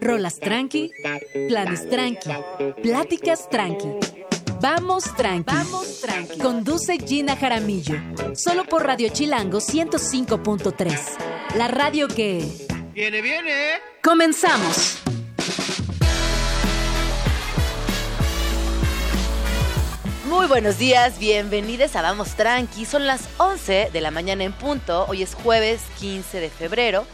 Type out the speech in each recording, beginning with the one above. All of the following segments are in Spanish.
Rolas tranqui, planes tranqui, pláticas tranqui. Vamos tranqui. Vamos tranqui. Conduce Gina Jaramillo. Solo por Radio Chilango 105.3. La radio que. Viene, viene. Comenzamos. Muy buenos días, bienvenidos a Vamos Tranqui. Son las 11 de la mañana en punto. Hoy es jueves 15 de febrero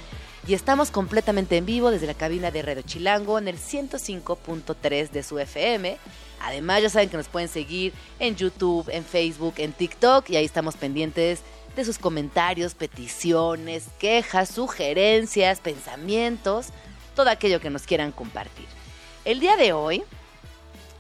y estamos completamente en vivo desde la cabina de Radio Chilango en el 105.3 de su FM. Además, ya saben que nos pueden seguir en YouTube, en Facebook, en TikTok y ahí estamos pendientes de sus comentarios, peticiones, quejas, sugerencias, pensamientos, todo aquello que nos quieran compartir. El día de hoy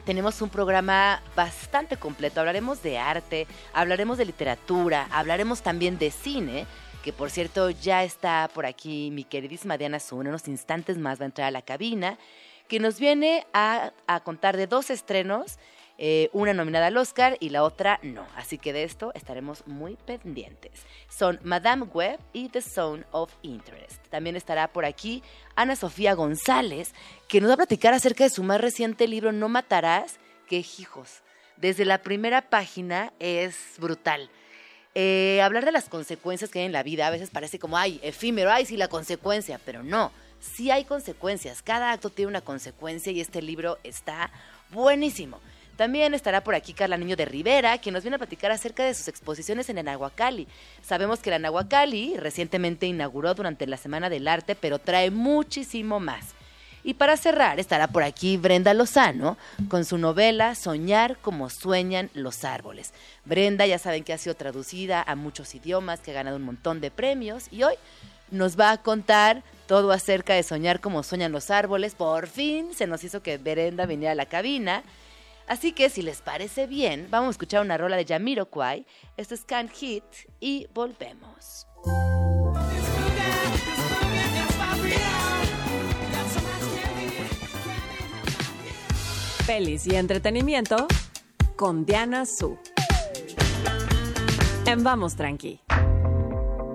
tenemos un programa bastante completo. Hablaremos de arte, hablaremos de literatura, hablaremos también de cine, que por cierto ya está por aquí mi queridísima Diana Zun. Unos instantes más va a entrar a la cabina, que nos viene a, contar de dos estrenos. eh, una nominada al Oscar y la otra no. Así que de esto estaremos muy pendientes. Son Madame Web y The Zone of Interest. También estará por aquí Ana Sofía González, que nos va a platicar acerca de su más reciente libro No Matarás, que hijos. Desde la primera página es brutal. Eh, hablar de las consecuencias que hay en la vida a veces parece como, ay, efímero, ay, sí, la consecuencia, pero no, sí hay consecuencias, cada acto tiene una consecuencia y este libro está buenísimo. También estará por aquí Carla Niño de Rivera, quien nos viene a platicar acerca de sus exposiciones en el Nahuacali. Sabemos que la Nahuacali recientemente inauguró durante la Semana del Arte, pero trae muchísimo más. Y para cerrar, estará por aquí Brenda Lozano con su novela Soñar como sueñan los árboles. Brenda ya saben que ha sido traducida a muchos idiomas, que ha ganado un montón de premios y hoy nos va a contar todo acerca de soñar como sueñan los árboles. Por fin se nos hizo que Brenda viniera a la cabina. Así que si les parece bien, vamos a escuchar una rola de Jamiroquai. Esto es Can't Hit y volvemos. Pelis y entretenimiento con Diana Su. En Vamos Tranqui.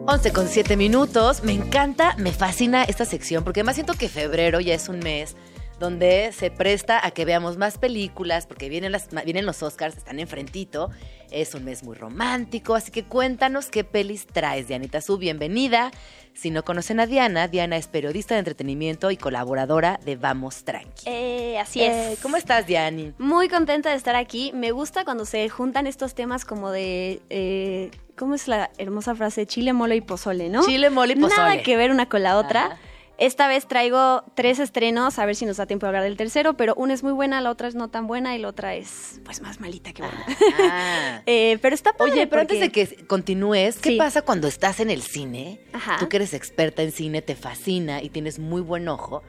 11 con 7 minutos. Me encanta, me fascina esta sección porque además siento que febrero ya es un mes donde se presta a que veamos más películas porque vienen, las, vienen los Oscars, están enfrentito. Es un mes muy romántico, así que cuéntanos qué pelis traes, Dianita Su. Bienvenida. Si no conocen a Diana, Diana es periodista de entretenimiento y colaboradora de Vamos Tranqui. Eh, así Eh, es. ¿Cómo estás, Diani? Muy contenta de estar aquí. Me gusta cuando se juntan estos temas como de. eh, ¿Cómo es la hermosa frase? Chile, mole y pozole, ¿no? Chile, mole y pozole. Nada que ver una con la otra. Ajá. Esta vez traigo tres estrenos, a ver si nos da tiempo de hablar del tercero, pero una es muy buena, la otra es no tan buena y la otra es pues más malita que buena. Ah. Eh, pero está padre Oye, pero antes de que continúes, ¿qué Sí. pasa cuando estás en el cine? Ajá. Tú que eres experta en cine, te fascina y tienes muy buen ojo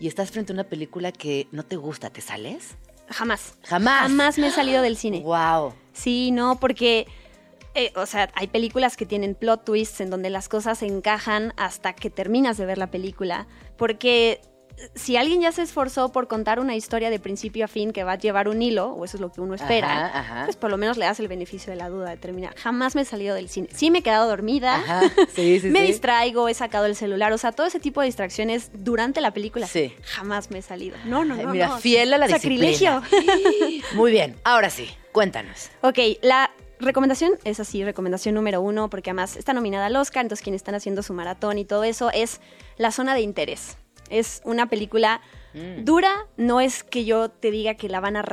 y estás frente a una película que no te gusta, ¿te sales? Jamás. Jamás. Jamás me he salido del cine. Wow. Sí, no, porque, eh, o sea, hay películas que tienen plot twists en donde las cosas se encajan hasta que terminas de ver la película. Porque si alguien ya se esforzó por contar una historia de principio a fin que va a llevar un hilo, o eso es lo que uno espera, Ajá, ajá. pues por lo menos le das el beneficio de la duda de terminar. Jamás me he salido del cine. Sí me he quedado dormida. Ajá. Sí, sí, me sí. distraigo, he sacado el celular, o sea, todo ese tipo de distracciones durante la película. Sí. Jamás me he salido. No, no, no. mira, no. fiel a la Sacrilegio. disciplina. Muy bien, ahora sí, cuéntanos. Ok, la recomendación es así, recomendación número uno, porque además está nominada al Oscar, entonces quienes están haciendo su maratón y todo eso es La Zona de Interés. Es una película Mm. dura, no es que yo te diga que la van a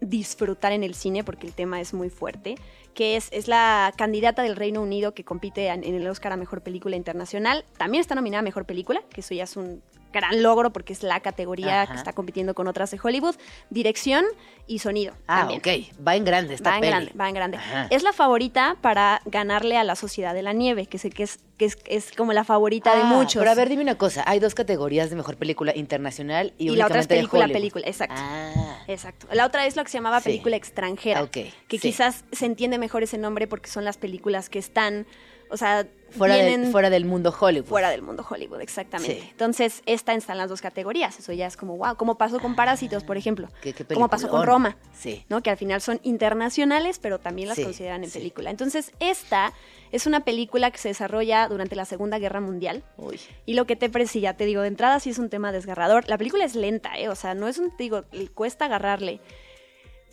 disfrutar en el cine, porque el tema es muy fuerte, que es, es la candidata del Reino Unido que compite en, en el Oscar a Mejor Película Internacional. También está nominada a Mejor Película, que eso ya es un gran logro porque es la categoría Ajá. que está compitiendo con otras de Hollywood. Dirección y sonido. Ah, también. ok, va en grande esta Va en grande, va en grande. Ajá. Es la favorita para ganarle a la Sociedad de la Nieve, que sé que es, que es, es como la favorita de Ah, muchos. Pero a ver, dime una cosa, hay dos categorías de mejor película internacional y, Y la otra es de película, película, exacto. Ah. Exacto. La otra es lo que se llamaba Sí. película extranjera. Ok, Que sí. quizás se entiende mejor ese nombre porque son las películas que están o sea, Fuera, vienen del, fuera del mundo Hollywood. fuera del mundo Hollywood, exactamente. Sí. Entonces, esta está en las dos categorías. Eso ya es como, wow, ¿cómo pasó con Parásitos, por ejemplo? Qué- qué ¿Cómo pasó con. Roma? Sí. ¿no? Que al final son internacionales, pero también las Sí, consideran en película. Entonces, esta es una película que se desarrolla durante la Segunda Guerra Mundial. Uy. Y lo que te ya te digo, de entrada sí es un tema desgarrador. La película es lenta, ¿eh? O sea, no es un, te digo, le cuesta agarrarle.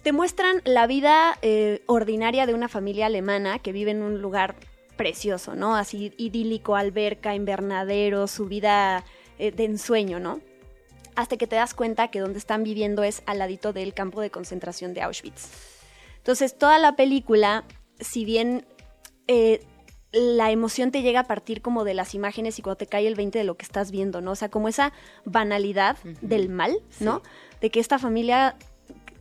Te muestran la vida eh, ordinaria de una familia alemana que vive en un lugar precioso, ¿no? Así idílico, alberca, invernadero, su vida eh, de ensueño, ¿no? Hasta que te das cuenta que donde están viviendo es al ladito del campo de concentración de Auschwitz. Entonces, toda la película, si bien eh, la emoción te llega a partir como de las imágenes y cuando te cae el 20 de lo que estás viendo, ¿no? O sea, como esa banalidad del mal, ¿no? De que esta familia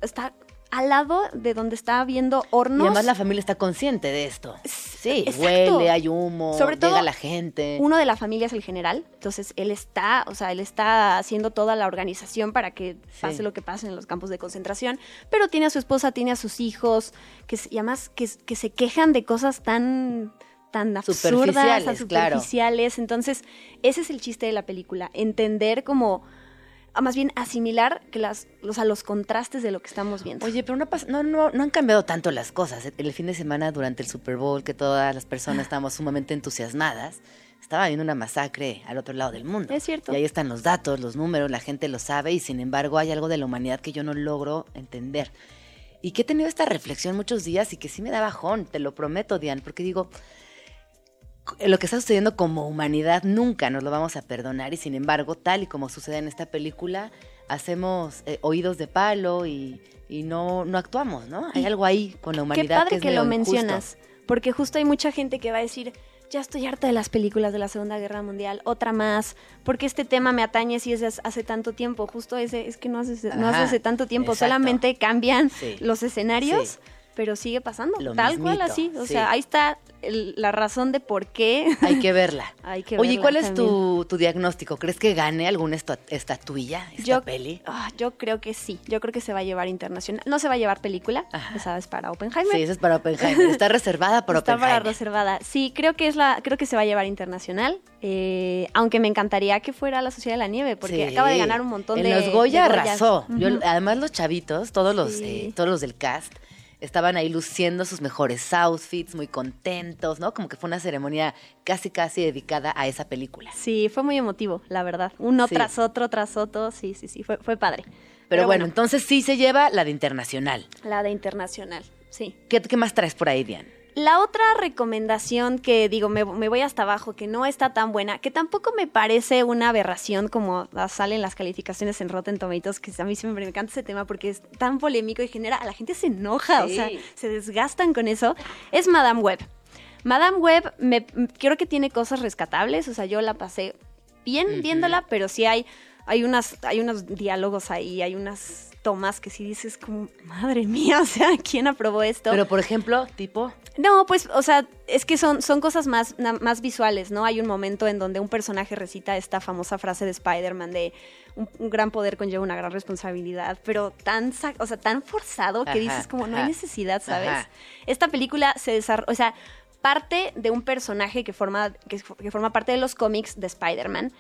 está al lado de donde está viendo hornos. Y además la familia está consciente de esto. Sí, exacto. huele, hay humo, Sobre todo, llega la gente. Uno de la familia es el general, entonces él está, o sea, él está haciendo toda la organización para que pase Sí. lo que pase en los campos de concentración, pero tiene a su esposa, tiene a sus hijos, que y además que, que se quejan de cosas tan tan absurdas, Superficiales, claro. superficiales. Entonces, ese es el chiste de la película, entender como más bien asimilar que las, los, a los contrastes de lo que estamos viendo. Oye, pero no, no, no, no han cambiado tanto las cosas. El fin de semana durante el Super Bowl, que todas las personas estábamos sumamente entusiasmadas, estaba habiendo una masacre al otro lado del mundo. Es cierto. Y ahí están los datos, los números, la gente lo sabe y sin embargo hay algo de la humanidad que yo no logro entender. Y que he tenido esta reflexión muchos días y que sí me da bajón, te lo prometo, Diane, porque digo, lo que está sucediendo como humanidad nunca nos lo vamos a perdonar y sin embargo, tal y como sucede en esta película, hacemos eh, oídos de palo y, y no, no actuamos, ¿no? Hay algo ahí con la Qué humanidad padre que es que, lo injusto. mencionas, porque justo hay mucha gente que va a decir, ya estoy harta de las películas de la Segunda Guerra Mundial, otra más, porque este tema me atañe si es hace tanto tiempo, justo ese es que no hace, no hace hace tanto tiempo, exacto. solamente cambian Sí. los escenarios. Sí. Pero sigue pasando, Lo tal cual así. O sí. sea, ahí está el- la razón de por qué. Hay que verla. Hay que Oye, ¿y verla ¿cuál es tu, tu diagnóstico? ¿Crees que gane alguna esta- estatuilla, esta Yo, peli? ah, yo creo que sí, yo creo que se va a llevar internacional. No se va a llevar película, ya sabes, para Oppenheimer. Sí, esa es para Oppenheimer. Está reservada para Está para Oppenheimer. reservada. Sí, creo que es la, creo que se va a llevar internacional. eh, aunque me encantaría que fuera la Sociedad de la Nieve, porque Sí. acaba de ganar un montón en de. los Goya de arrasó. Yo- además los chavitos, todos los, Sí. eh, todos los del cast, estaban ahí luciendo sus mejores outfits, muy contentos, ¿no? Como que fue una ceremonia casi casi dedicada a esa película. Sí, fue muy emotivo, la verdad. Uno Sí. tras otro, tras otro. Sí, sí, sí, fue, fue padre. Pero, bueno, entonces sí se lleva la de internacional. La de internacional, sí. ¿Qué, qué más traes por ahí, Diane? La otra recomendación que digo, me, me voy hasta abajo, que no está tan buena, que tampoco me parece una aberración como salen las calificaciones en Rotten Tomatoes, que a mí siempre me encanta ese tema porque es tan polémico y genera, a la gente se enoja, o sea, se desgastan con eso, es Madame Web. Madame Web, me, creo que tiene cosas rescatables, o sea, yo la pasé bien viéndola, pero sí hay, hay, unas, hay unos diálogos ahí, hay unas tomas que sí dices como, madre mía, o sea, ¿quién aprobó esto? Pero por ejemplo, tipo, No, pues, o sea, es que son, son cosas más, más visuales, ¿no? Hay un momento en donde un personaje recita esta famosa frase de Spider-Man de un, un gran poder conlleva una gran responsabilidad, pero tan, o sea, tan forzado que Ajá, dices como no hay necesidad, ¿sabes? ajá. Esta película se desarrolla, o sea, parte de un personaje que forma, que, que forma parte de los cómics de Spider-Man,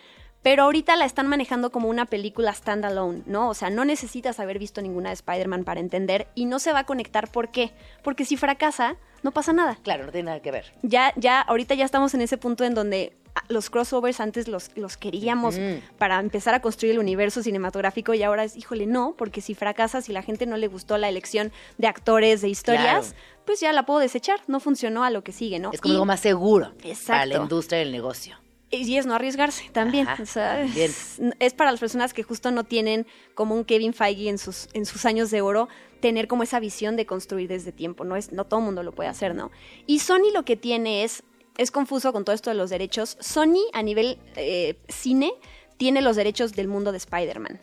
pero ahorita la están manejando como una película standalone, ¿no? O sea, no necesitas haber visto ninguna de Spider-Man para entender y no se va a conectar. ¿Por qué? Porque si fracasa, no pasa nada. claro, no tiene nada que ver. Ya, ya, ahorita ya estamos en ese punto en donde ah, los crossovers antes los, los queríamos para empezar a construir el universo cinematográfico y ahora es, híjole, no, porque si fracasa, si la gente no le gustó la elección de actores, de historias, Claro. pues ya la puedo desechar, no funcionó a lo que sigue, ¿no? Es como Y- algo más seguro para Exacto. la industria del negocio. y es no arriesgarse también. Ajá, o sea, es, es para las personas que justo no tienen como un Kevin Feige en sus, en sus años de oro, tener como esa visión de construir desde tiempo. No, es, no todo el mundo lo puede hacer, ¿no? Y Sony lo que tiene es, es confuso con todo esto de los derechos. Sony a nivel eh, cine tiene los derechos del mundo de Spider-Man.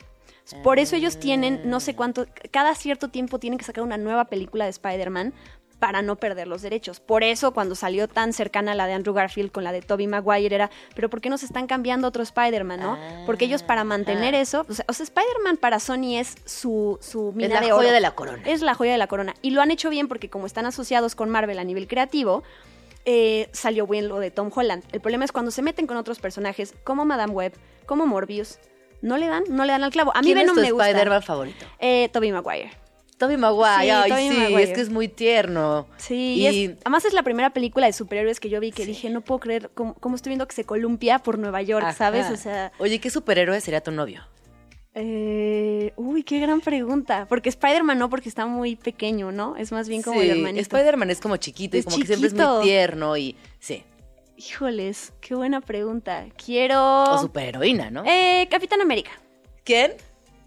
Por eso ellos tienen, no sé cuánto, cada cierto tiempo tienen que sacar una nueva película de Spider-Man para no perder los derechos. Por eso cuando salió tan cercana la de Andrew Garfield con la de Tobey Maguire era, pero ¿por qué no se están cambiando otro Spider-Man, no? Porque ellos para mantener Ah. eso, o sea, o sea, Spider-Man para Sony es su, su mina es la de joya de la corona. Es la joya de la corona. Y lo han hecho bien porque como están asociados con Marvel a nivel creativo, eh, salió bien lo de Tom Holland. El problema es cuando se meten con otros personajes, como Madame Web, como Morbius, no le dan, no le dan al clavo. A mí ¿Quién Venom es tu me gusta. Spider-Man favorito? Eh, Tobey Maguire. Tobey Maguire. Sí, Ay, sí, Maguire. es que es muy tierno. Sí, Y, y es- además es la primera película de superhéroes que yo vi que dije, no puedo creer cómo, cómo estoy viendo que se columpia por Nueva York, Ajá. ¿sabes? O sea, Oye, ¿qué superhéroe sería tu novio? eh, uy, qué gran pregunta. Porque Spider-Man no, porque está muy pequeño, ¿no? Es más bien como Sí, el hermanito. Spider-Man es como chiquito y como que siempre es muy tierno y sí. Híjoles, qué buena pregunta. Quiero... O superheroína, ¿no? Eh, Capitán América. ¿Quién?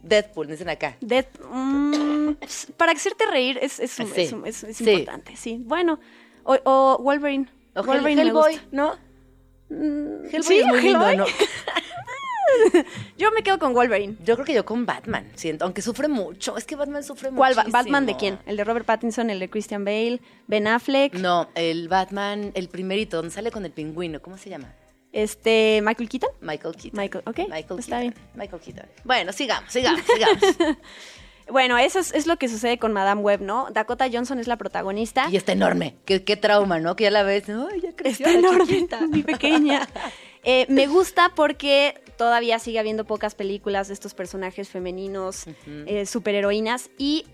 Deadpool, dicen acá. Mm, pues, para hacerte reír es, es, Sí. es, es- es Sí. importante, sí. Bueno, o, o Wolverine. O Wolverine me Hellboy, gusta. ¿no? Mm, Hellboy sí, es muy lindo. Yo me quedo con Wolverine. Yo creo que yo con Batman, siento, aunque sufre mucho. Es que Batman sufre ¿Cuál? Ba- muchísimo. ¿Batman de quién? ¿El de Robert Pattinson, el de Christian Bale, Ben Affleck, No, el Batman, el primerito, donde sale con el pingüino, ¿cómo se llama? Este Michael Keaton? Michael Keaton. Michael, ok, Michael está Keaton. bien. Michael Keaton. Bueno, sigamos, sigamos, sigamos. Bueno, eso es, es lo que sucede con Madame Web, ¿no? Dakota Johnson es la protagonista. y está enorme. Qué, qué trauma, ¿no? Que ya la ves. Ay, ya creció Está enorme, chiquita. muy pequeña. Eh, me gusta porque todavía sigue habiendo pocas películas de estos personajes femeninos, eh, superheroínas y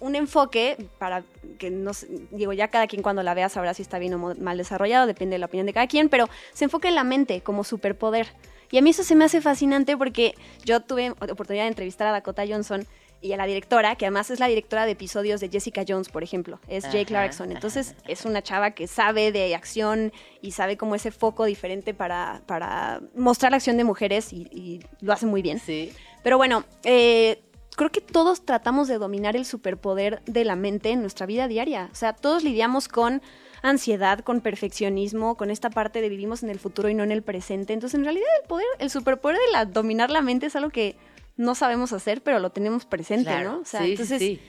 un enfoque para que no digo ya cada quien cuando la vea sabrá si está bien o mal desarrollado, depende de la opinión de cada quien, pero se enfoca en la mente como superpoder. Y a mí eso se me hace fascinante porque yo tuve oportunidad de entrevistar a Dakota Johnson y a la directora, que además es la directora de episodios de Jessica Jones, por ejemplo, es Jay Clarkson. Entonces es una chava que sabe de acción y sabe como ese foco diferente para, para mostrar la acción de mujeres y, y lo hace muy bien. Sí. Pero bueno, eh, creo que todos tratamos de dominar el superpoder de la mente en nuestra vida diaria. O sea, todos lidiamos con ansiedad, con perfeccionismo, con esta parte de vivimos en el futuro y no en el presente. Entonces, en realidad, el poder, el superpoder de la, dominar la mente es algo que no sabemos hacer, pero lo tenemos presente, Claro. ¿no? O sea, Sí, sí, entonces, sí.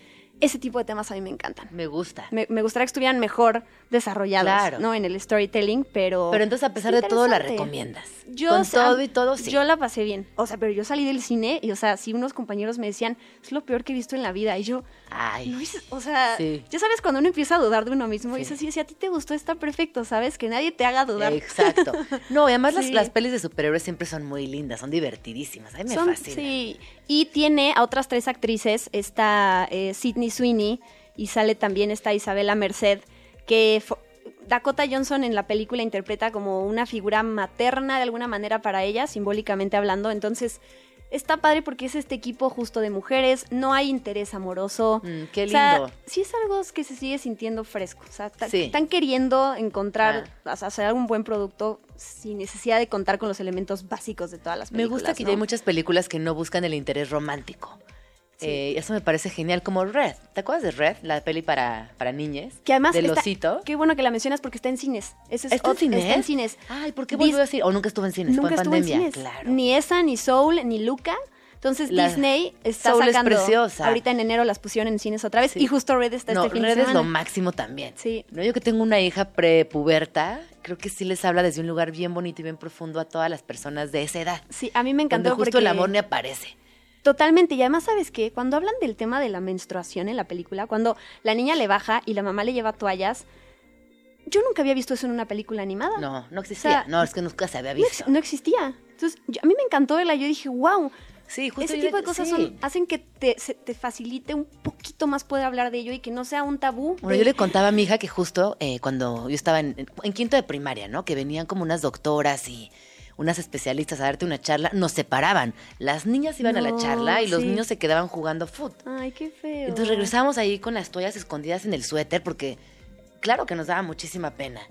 Ese tipo de temas a mí me encantan. Me gusta. Me, me gustaría que estuvieran mejor desarrollados, Claro. ¿no? En el storytelling, pero... Pero entonces, a pesar es de todo, la recomiendas. Yo, Con o sea, todo y todo, sí. Yo la pasé bien. O sea, pero yo salí del cine y, o sea, sí unos compañeros me decían, es lo peor que he visto en la vida. Y yo, Ay. es- o sea, Sí. ya sabes cuando uno empieza a dudar de uno mismo, Sí. y dices, sí, si a ti te gustó, está perfecto, ¿sabes? Que nadie te haga dudar. Exacto. No, y además las, Sí. las pelis de superhéroes siempre son muy lindas, son divertidísimas. A mí me Son- fascina. Sí, y tiene a otras tres actrices, está eh, Sidney Sweeney y sale también esta Isabela Merced, que Dakota Johnson en la película interpreta como una figura materna de alguna manera para ella, simbólicamente hablando, entonces está padre porque es este equipo justo de mujeres, no hay interés amoroso. Mm, qué O sea, lindo. sí es algo que se sigue sintiendo fresco, o sea, Sí. están queriendo encontrar, Ah. o sea, hacer algún buen producto sin necesidad de contar con los elementos básicos de todas las Me películas. gusta que hay muchas películas que no buscan el interés romántico. Eh, eso me parece genial, como Red. ¿Te acuerdas de Red? La peli para, para niñas. Que además Del está- osito. Qué bueno que la mencionas porque está en cines. Ese es ¿Está en cines? Está en cines. Ay, ¿por qué volvió a decir? O nunca estuvo en cines, Nunca fue en estuvo en pandemia. cines. Claro. Ni esa, ni Soul, ni Luca. Entonces La- Disney está Soul es preciosa. Ahorita en enero las pusieron en cines otra vez. Sí. Y justo Red está no, este fin Red de es semana. lo máximo también. Sí. No, yo que tengo una hija prepuberta, creo que sí les habla desde un lugar bien bonito y bien profundo a todas las personas de esa edad. Sí, a mí me encantó Donde justo porque el amor ni aparece. Totalmente, y además, ¿sabes qué? Cuando hablan del tema de la menstruación en la película, cuando la niña le baja y la mamá le lleva toallas, yo nunca había visto eso en una película animada. No, no existía. O sea, no, es que nunca se había visto. no existía. Entonces, yo- a mí me encantó verla. Yo dije, wow, sí, justo ese tipo de cosas sí. son, hacen que te, se- te facilite un poquito más poder hablar de ello y que no sea un tabú. Bueno, de- yo le contaba a mi hija que justo eh, cuando yo estaba en, en quinto de primaria, ¿no? Que venían como unas doctoras y unas especialistas a darte una charla, nos separaban. Las niñas iban a la charla y los niños se quedaban jugando foot. Ay, qué feo. Entonces regresábamos ahí con las toallas escondidas en el suéter porque claro que nos daba muchísima pena.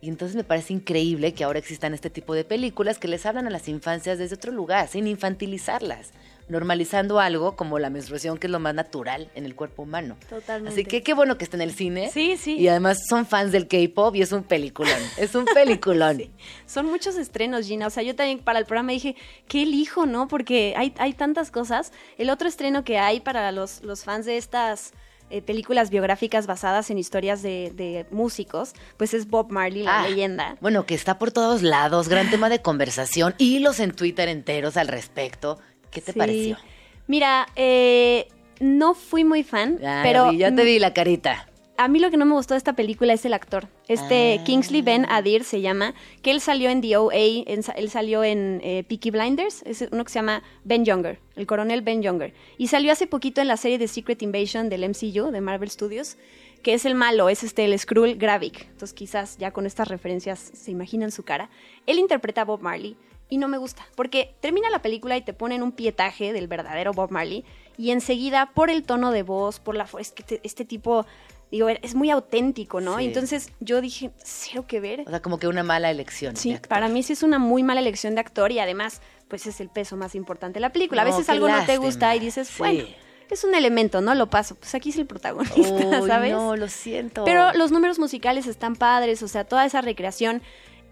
Y entonces me parece increíble que ahora existan este tipo de películas que les hablan a las infancias desde otro lugar, sin infantilizarlas, normalizando algo como la menstruación, que es lo más natural en el cuerpo humano. Totalmente. Así que qué bueno que está en el cine. Sí, sí. Y además son fans del K-pop y es un peliculón. Es un peliculón. Sí. Son muchos estrenos, Gina. O sea, yo también para el programa dije, ¿qué elijo, no? Porque hay, hay tantas cosas. El otro estreno que hay para los, los fans de estas eh, películas biográficas basadas en historias de, de músicos, pues es Bob Marley, la Ah, leyenda. Bueno, que está por todos lados, gran tema de conversación, hilos en Twitter enteros al respecto. ¿Qué te Sí. pareció? Mira, eh, no fui muy fan, Ay, pero vi, ya te vi la carita. a mí lo que no me gustó de esta película es el actor. Este Ah. Kingsley Ben Adir se llama, que él salió en The OA, en- él salió en eh, Peaky Blinders, es uno que se llama Ben Younger, el coronel Ben Younger. Y salió hace poquito en la serie de Secret Invasion del MCU, de Marvel Studios, que es el malo, es este, el Skrull Gravik. Entonces quizás ya con estas referencias se imaginan su cara. Él interpreta a Bob Marley y no me gusta, porque termina la película y te ponen un pietaje del verdadero Bob Marley y enseguida por el tono de voz, por la es que te- este tipo digo, es muy auténtico, ¿no? Sí. Entonces yo dije, cero que ver. O sea, como que una mala elección. de Sí, actor. para mí sí es una muy mala elección de actor y además, pues es el peso más importante de la película. a veces algo no te gusta y dices, Sí. bueno, es un elemento, ¿no? Lo paso. Pues aquí es el protagonista, Uy, ¿sabes? No, lo siento. Pero los números musicales están padres, o sea, toda esa recreación,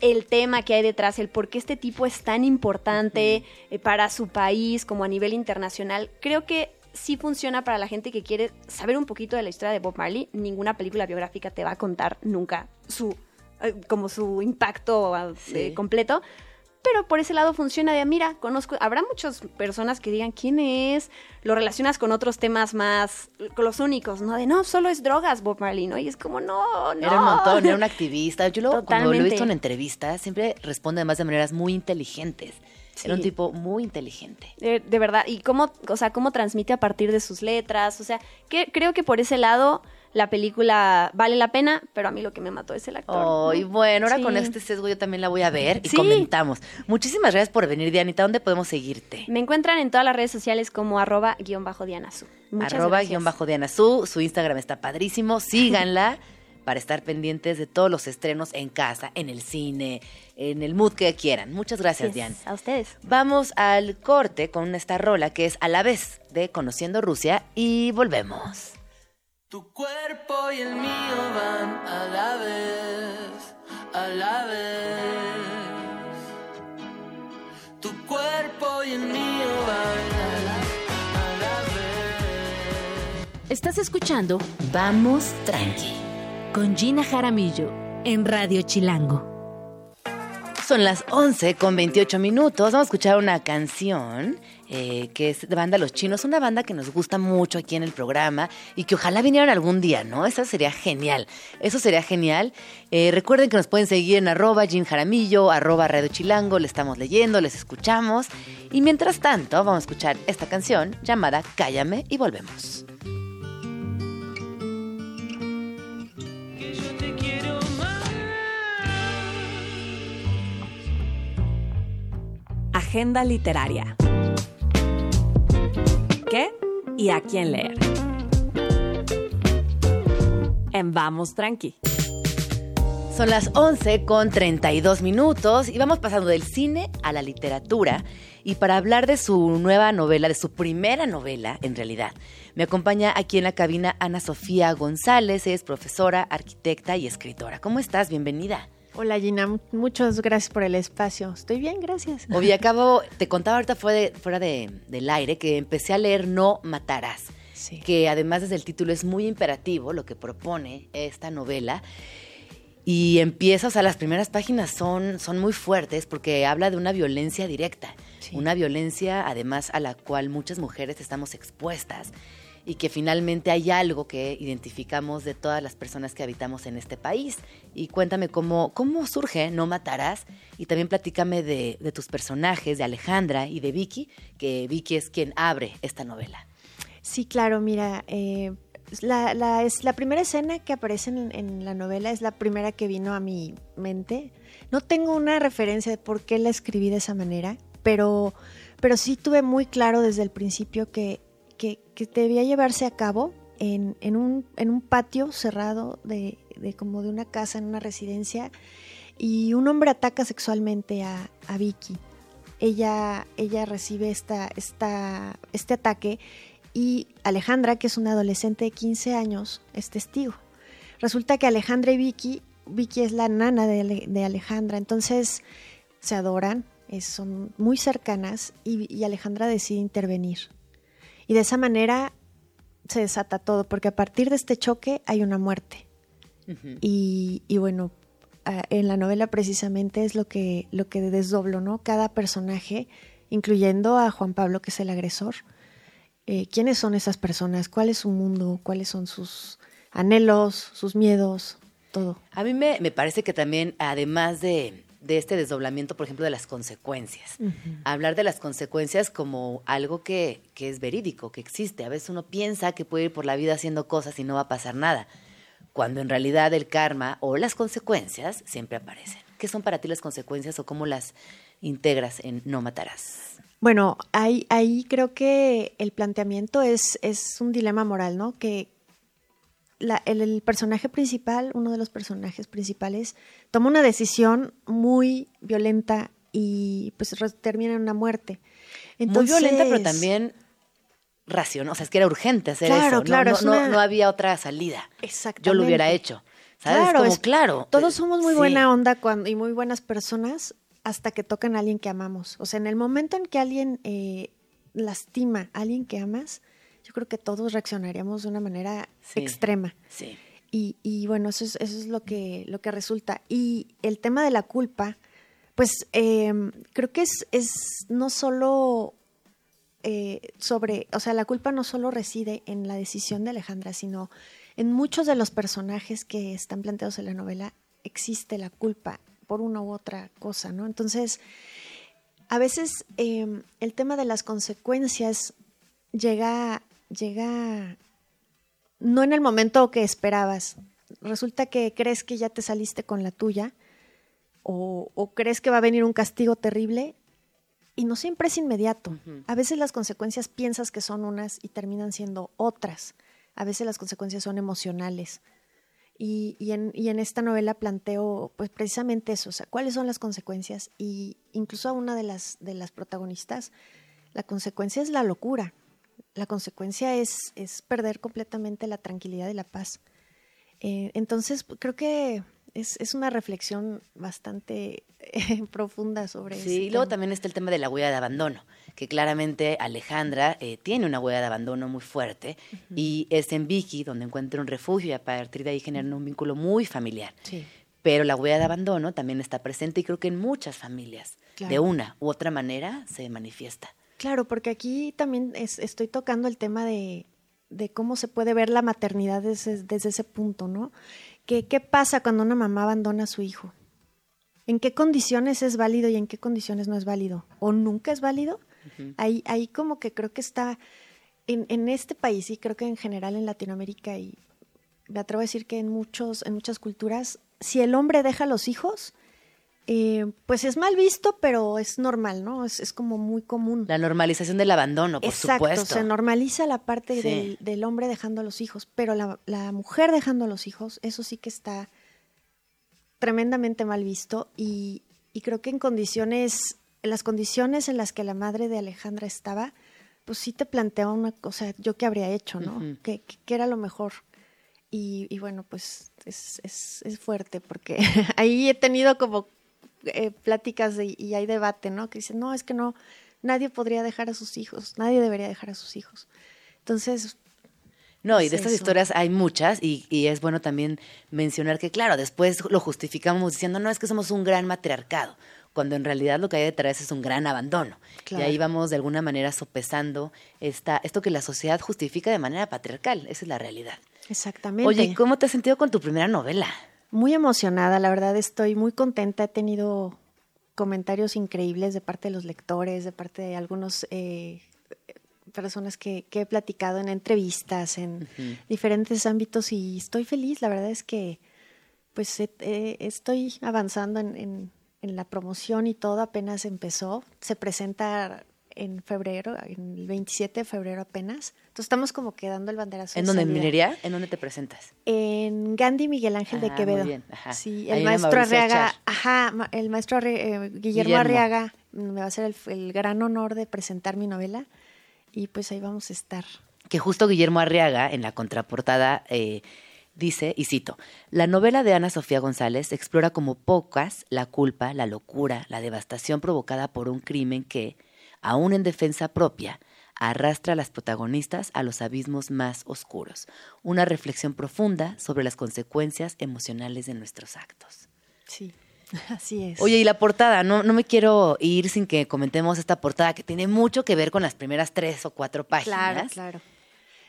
el tema que hay detrás, el por qué este tipo es tan importante eh, para su país como a nivel internacional, creo que sí funciona para la gente que quiere saber un poquito de la historia de Bob Marley. Ninguna película biográfica te va a contar nunca su eh, como su impacto eh, Sí. completo. Pero por ese lado funciona de, mira, conozco, habrá muchas personas que digan quién es, lo relacionas con otros temas más, con los únicos, ¿no? De, no, solo es drogas Bob Marley, ¿no? Y es como, no, no. Era un montón, era un activista. Yo lo, cuando lo he visto en entrevistas, siempre responde además de maneras muy inteligentes. Era un Sí. tipo muy inteligente. De, de verdad, y cómo, o sea, cómo transmite a partir de sus letras, o sea, que, creo que por ese lado la película vale la pena, pero a mí lo que me mató es el actor. Ay, ¿no? bueno, ahora Sí. con este sesgo yo también la voy a ver y Sí. comentamos. Muchísimas gracias por venir, Dianita. ¿Dónde podemos seguirte? Me encuentran en todas las redes sociales como arroba guion bajo Diana Su. Muchas Arroba gracias. guion bajo Diana Su. Su Instagram está padrísimo. Síganla para estar pendientes de todos los estrenos en casa, en el cine, en el mood que quieran. Muchas gracias, Así Diana. es, A ustedes. Vamos al corte con esta rola que es a la vez de Conociendo Rusia y volvemos. Tu cuerpo y el mío van a la vez, a la vez. Tu cuerpo y el mío van a la, a la vez. Estás escuchando Vamos tranqui. con Gina Jaramillo en Radio Chilango. Son las 11 con 28 minutos. Vamos a escuchar una canción eh, que es de banda Los Chinos, una banda que nos gusta mucho aquí en el programa y que ojalá vinieran algún día, ¿no? Eso sería genial. Eso sería genial. Eh, recuerden que nos pueden seguir en arroba Jin Jaramillo, arroba Radio Chilango. Le estamos leyendo, les escuchamos. Y mientras tanto, vamos a escuchar esta canción llamada Cállame y volvemos. Agenda literaria. ¿Qué y a quién leer? En Vamos Tranqui. Son las 11 con 32 minutos y vamos pasando del cine a la literatura. Y para hablar de su nueva novela, de su primera novela, en realidad, me acompaña aquí en la cabina Ana Sofía González. Es profesora, arquitecta y escritora. ¿Cómo estás? Bienvenida. Hola Gina, mu- muchas gracias por el espacio. Estoy bien, gracias. Oye, acabo, te contaba ahorita fuera, de- fuera de- del aire que empecé a leer No Matarás. Sí. que además desde el título es muy imperativo lo que propone esta novela. Y empieza, o sea, las primeras páginas son, son muy fuertes porque habla de una violencia directa, Sí. una violencia además a la cual muchas mujeres estamos expuestas y que finalmente hay algo que identificamos de todas las personas que habitamos en este país. Y cuéntame cómo, cómo surge No Matarás y también platícame de, de tus personajes, de Alejandra y de Vicky, que Vicky es quien abre esta novela. Sí, claro, mira, eh, la, la- es la primera escena que aparece en, la novela, es la primera que vino a mi mente. No tengo una referencia de por qué la escribí de esa manera, pero, pero sí tuve muy claro desde el principio que, que, que debía llevarse a cabo en, en un, en un patio cerrado de, de como de una casa, en una residencia, y un hombre ataca sexualmente a, a Vicky. Ella, ella recibe esta, esta, este ataque y Alejandra, que es una adolescente de 15 años, es testigo. Resulta que Alejandra y Vicky, Vicky es la nana de, de Alejandra, entonces se adoran, es- son muy cercanas y, y Alejandra decide intervenir. Y de esa manera se desata todo, porque a partir de este choque hay una muerte. Y, y bueno, en la novela precisamente es lo que, lo que desdoblo, ¿no? Cada personaje, incluyendo a Juan Pablo, que es el agresor, eh, quiénes son esas personas, cuál es su mundo, cuáles son sus anhelos, sus miedos, todo. A mí me, me parece que también, además de, de este desdoblamiento, por ejemplo, de las consecuencias, hablar de las consecuencias como algo que, que es verídico, que existe. A veces uno piensa que puede ir por la vida haciendo cosas y no va a pasar nada, cuando en realidad el karma o las consecuencias siempre aparecen. ¿Qué son para ti las consecuencias o cómo las integras en No Matarás? Bueno, ahí, ahí creo que el planteamiento es, es un dilema moral, ¿no? Que la- el, el personaje principal, uno de los personajes principales, toma una decisión muy violenta y pues termina en una muerte. Muy violenta, pero también racional. O sea, es que era urgente hacer Claro, eso. ¿no? claro, no, no- una- no había otra salida. Exactamente. Yo lo hubiera hecho. ¿Sabes? Claro, como, es- claro. Todos somos muy sí. buena onda cuando, y muy buenas personas hasta que tocan a alguien que amamos. O sea, en el momento en que alguien eh, lastima a alguien que amas, yo creo que todos reaccionaríamos de una manera Sí. extrema. Sí. Y, y bueno, eso es, eso es lo que, lo que resulta. Y el tema de la culpa, pues eh, creo que es, es no solo eh, sobre, o sea, la culpa no solo reside en la decisión de Alejandra, sino en muchos de los personajes que están planteados en la novela existe la culpa por una u otra cosa, ¿no? Entonces, a veces eh, el tema de las consecuencias llega, llega no en el momento que esperabas. Resulta que crees que ya te saliste con la tuya o, o crees que va a venir un castigo terrible y no siempre es inmediato. A veces las consecuencias piensas que son unas y terminan siendo otras. A veces las consecuencias son emocionales. Y, y en, y en esta novela planteo pues precisamente eso, o sea, cuáles son las consecuencias. Y incluso a una de las, de las protagonistas, la consecuencia es la locura. La consecuencia es, es perder completamente la tranquilidad y la paz. Eh, entonces, p- creo que es, es una reflexión bastante eh, profunda sobre Sí, ese y luego tema. también está el tema de la huella de abandono, que claramente Alejandra eh, tiene una huella de abandono muy fuerte y es en Vicky donde encuentra un refugio y a partir de ahí generan un vínculo muy familiar. Sí. Pero la huella de abandono también está presente y creo que en muchas familias, de una u otra manera, se manifiesta. Claro, porque aquí también es- estoy tocando el tema de, de cómo se puede ver la maternidad desde, desde ese punto, ¿no? ¿Qué, ¿Qué pasa cuando una mamá abandona a su hijo? ¿En qué condiciones es válido y en qué condiciones no es válido? ¿O nunca es válido? ahí, ahí como que creo que está en, en este país y creo que en general en Latinoamérica y me atrevo a decir que en muchos, en muchas culturas, si el hombre deja a los hijos, eh, pues es mal visto, pero es normal, ¿no? Es, es como muy común. La normalización del abandono, por Exacto, supuesto. se normaliza la parte Sí. del, del hombre dejando a los hijos, pero la, la mujer dejando a los hijos, eso sí que está tremendamente mal visto y, y creo que en condiciones, en las condiciones en las que la madre de Alejandra estaba, pues sí te planteaba una cosa, yo qué habría hecho, ¿no? ¿Qué, qué- qué era lo mejor? Y, y bueno, pues es, es, es fuerte porque ahí he tenido como eh, pláticas de- y hay debate, ¿no? Que dicen, no, es que no, nadie podría dejar a sus hijos, nadie debería dejar a sus hijos. Entonces, No, y Es de estas eso. historias hay muchas y, y es bueno también mencionar que, claro, después lo justificamos diciendo, no, es que somos un gran matriarcado, cuando en realidad lo que hay detrás es un gran abandono. Claro. Y ahí vamos de alguna manera sopesando esta, esto que la sociedad justifica de manera patriarcal, esa es la realidad. exactamente. Oye, ¿y ¿cómo te has sentido con tu primera novela? Muy emocionada, la verdad estoy muy contenta. He tenido comentarios increíbles de parte de los lectores, de parte de algunos eh, personas que, que he platicado en entrevistas, en diferentes ámbitos y estoy feliz. La verdad es que pues eh, eh, estoy avanzando en, en- en la promoción y todo apenas empezó. Se presenta en febrero, en el 27 de febrero apenas. Entonces estamos como que dando el banderazo. ¿En de dónde? ¿En minería? ¿En dónde te presentas? En Gandhi Miguel Ángel Ah, de muy Quevedo. bien, ajá. Sí, el maestro Arriaga, ajá, el maestro eh, Guillermo, Guillermo. Arriaga me va a hacer el, el gran honor de presentar mi novela y pues ahí vamos a estar. que justo Guillermo Arriaga, en la contraportada, eh, dice, y cito, la novela de Ana Sofía González explora como pocas la culpa, la locura, la devastación provocada por un crimen que, aún en defensa propia, arrastra a las protagonistas a los abismos más oscuros. Una reflexión profunda sobre las consecuencias emocionales de nuestros actos. Sí, así es. Oye, y la portada, no, no me quiero ir sin que comentemos esta portada que tiene mucho que ver con las primeras tres o cuatro páginas. claro, claro.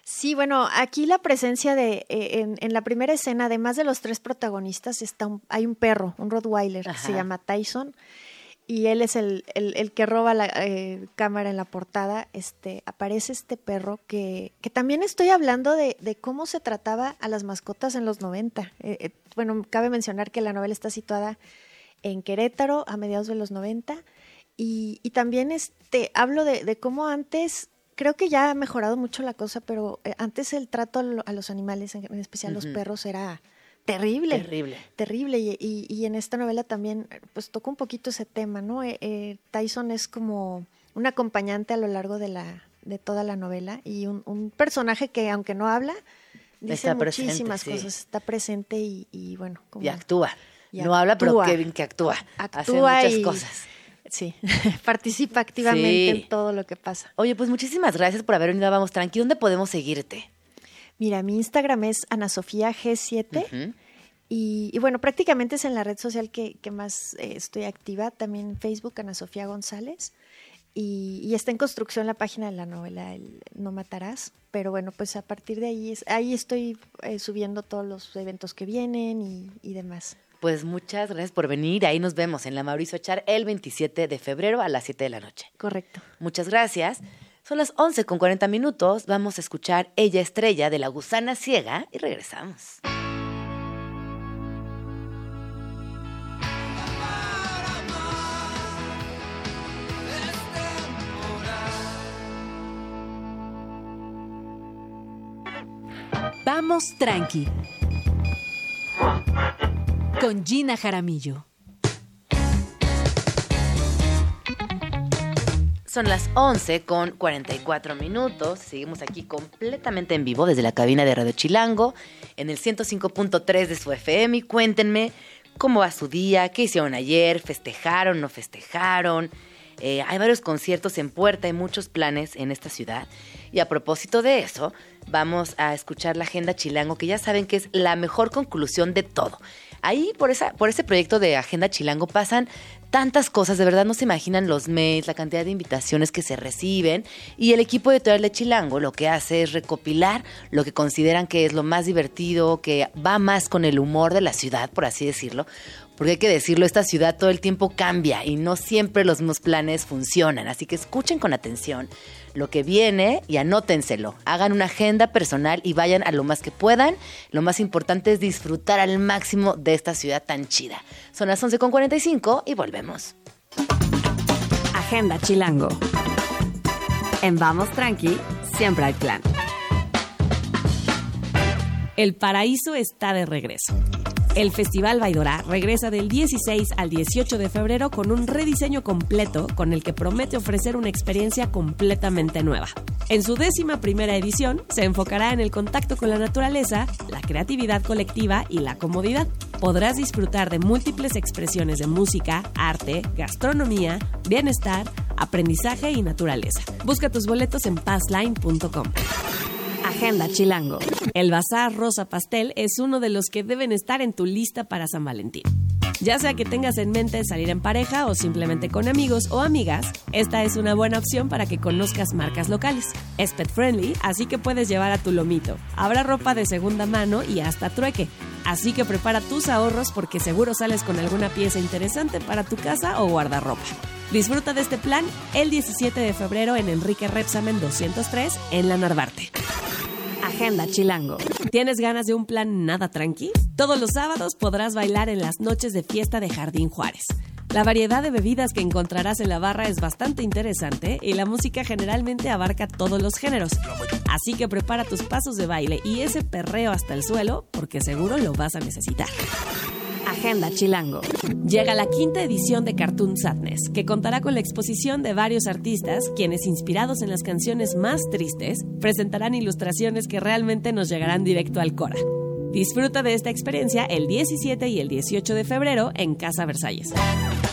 Sí, bueno, aquí la presencia de, eh, en, en la primera escena, además de los tres protagonistas, está un- hay un perro, un Rottweiler, que se Ajá. llama Tyson, y él es el, el- el que roba la eh, cámara en la portada. Este, aparece este perro que, que también estoy hablando de, de cómo se trataba a las mascotas en los 90. Eh, eh, bueno, cabe mencionar que la novela está situada en Querétaro a mediados de los 90. Y, y también este, hablo de, de cómo antes, creo que ya ha mejorado mucho la cosa, pero antes el trato a, lo- a los animales, en, especial los perros, era terrible. Terrible. Terrible. Y, y- y en esta novela también, pues toca un poquito ese tema, ¿no? Eh, eh, Tyson es como un acompañante a lo largo de la de toda la novela y un, un personaje que aunque no habla dice Está presente, muchísimas sí. cosas está presente y, y bueno como Y actúa. Y no habla, pero bien que actúa. Hace actúa muchas y cosas. sí participa activamente Sí. en todo lo que pasa Oye, pues muchísimas gracias por haber venido a Vamos Tranqui. ¿Dónde podemos seguirte? Mira mi Instagram es Ana Sofía G7 Ujú. y, y bueno prácticamente es en la red social que, que más eh, estoy activa también Facebook Ana Sofía González y, y está en construcción la página de la novela el No Matarás pero bueno pues a partir de ahí es, ahí estoy eh, subiendo todos los eventos que vienen y, y demás Pues muchas gracias por venir. Ahí nos vemos en la Mauricio Char el 27 de febrero a las 7 de la noche. correcto Muchas gracias. Son las 11 con 40 minutos. Vamos a escuchar Ella Estrella de la Gusana Ciega y regresamos. Vamos tranqui. Con Gina Jaramillo. Son las 11 con 44 minutos. Seguimos aquí completamente en vivo desde la cabina de Radio Chilango en el 105.3 de su FM. Y cuéntenme cómo va su día, qué hicieron ayer, festejaron, no festejaron. Eh, hay varios conciertos en puerta, hay muchos planes en esta ciudad. Y a propósito de eso, vamos a escuchar la Agenda Chilango, que ya saben que es la mejor conclusión de todo. Ahí, por, por ese proyecto de Agenda Chilango, pasan tantas cosas, de verdad no se imaginan los mails, la cantidad de invitaciones que se reciben. Y el equipo editorial de Chilango lo que hace es recopilar lo que consideran que es lo más divertido, que va más con el humor de la ciudad, por así decirlo. Porque hay que decirlo, esta ciudad todo el tiempo cambia y no siempre los mismos planes funcionan. Así que escuchen con atención lo que viene y anótenselo. Hagan una agenda personal y vayan a lo más que puedan. Lo más importante es disfrutar al máximo de esta ciudad tan chida. Son las 11.45 y volvemos. Agenda Chilango. En Vamos Tranqui, siempre hay plan. El paraíso está de regreso. El Festival Baidora regresa del 16 al 18 de febrero con un rediseño completo con el que promete ofrecer una experiencia completamente nueva. En su décima primera edición se enfocará en el contacto con la naturaleza, la creatividad colectiva y la comodidad. Podrás disfrutar de múltiples expresiones de música, arte, gastronomía, bienestar, aprendizaje y naturaleza. Busca tus boletos en passline.com. Agenda Chilango. El Bazar Rosa Pastel es uno de los que deben estar en tu lista para San Valentín. Ya sea que tengas en mente salir en pareja o simplemente con amigos o amigas, esta es una buena opción para que conozcas marcas locales. Es pet friendly, así que puedes llevar a tu lomito. Habrá ropa de segunda mano y hasta trueque. Así que prepara tus ahorros porque seguro sales con alguna pieza interesante para tu casa o guardarropa. Disfruta de este plan el 17 de febrero en Enrique Repsamen 203 en La Narvarte. Agenda Chilango. ¿Tienes ganas de un plan nada tranqui? Todos los sábados podrás bailar en las noches de fiesta de Jardín Juárez. La variedad de bebidas que encontrarás en la barra es bastante interesante y la música generalmente abarca todos los géneros. Así que prepara tus pasos de baile y ese perreo hasta el suelo porque seguro lo vas a necesitar. Agenda Chilango. Llega la quinta edición de Cartoon Sadness, que contará con la exposición de varios artistas, quienes, inspirados en las canciones más tristes, presentarán ilustraciones que realmente nos llegarán directo al Cora. Disfruta de esta experiencia el 17 y el 18 de febrero en Casa Versalles.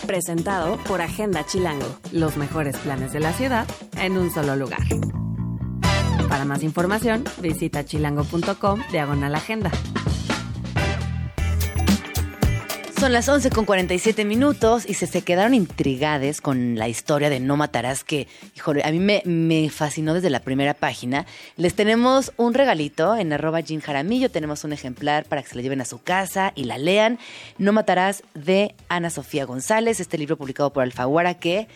Presentado por Agenda Chilango, los mejores planes de la ciudad en un solo lugar. Para más información, visita chilango.com diagonal agenda. Son las 11 con 47 minutos y se, se quedaron intrigades con la historia de No Matarás que, híjole, a mí me, me fascinó desde la primera página. Les tenemos un regalito en arroba Jean Jaramillo, tenemos un ejemplar para que se lo lleven a su casa y la lean. No Matarás de Ana Sofía González, este libro publicado por Alfaguara que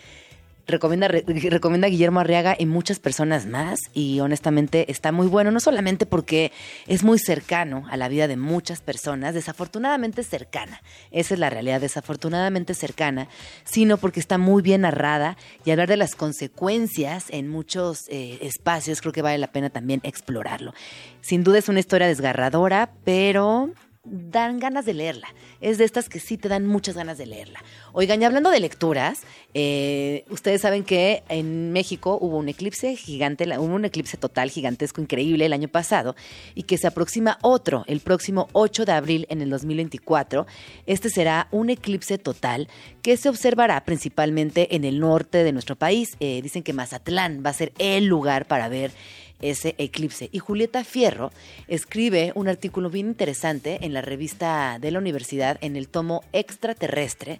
recomienda, re- recomienda Guillermo Arriaga y muchas personas más. Y honestamente está muy bueno, no solamente porque es muy cercano a la vida de muchas personas, desafortunadamente cercana, esa es la realidad, desafortunadamente cercana, sino porque está muy bien narrada y hablar de las consecuencias en muchos eh, espacios creo que vale la pena también explorarlo. Sin duda es una historia desgarradora, pero dan ganas de leerla. Es de estas que sí te dan muchas ganas de leerla. Oigan, y hablando de lecturas, eh, ustedes saben que en México hubo un eclipse gigante, un eclipse total gigantesco increíble el año pasado y que se aproxima otro el próximo 8 de abril en el 2024. Este será un eclipse total que se observará principalmente en el norte de nuestro país. Eh, dicen que Mazatlán va a ser el lugar para ver ese eclipse. Y Julieta Fierro escribe un artículo bien interesante en la revista de la universidad, en el tomo extraterrestre,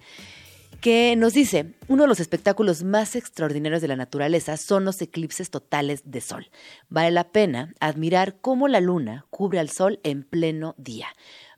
que nos dice, uno de los espectáculos más extraordinarios de la naturaleza son los eclipses totales de sol. Vale la pena admirar cómo la luna cubre al sol en pleno día.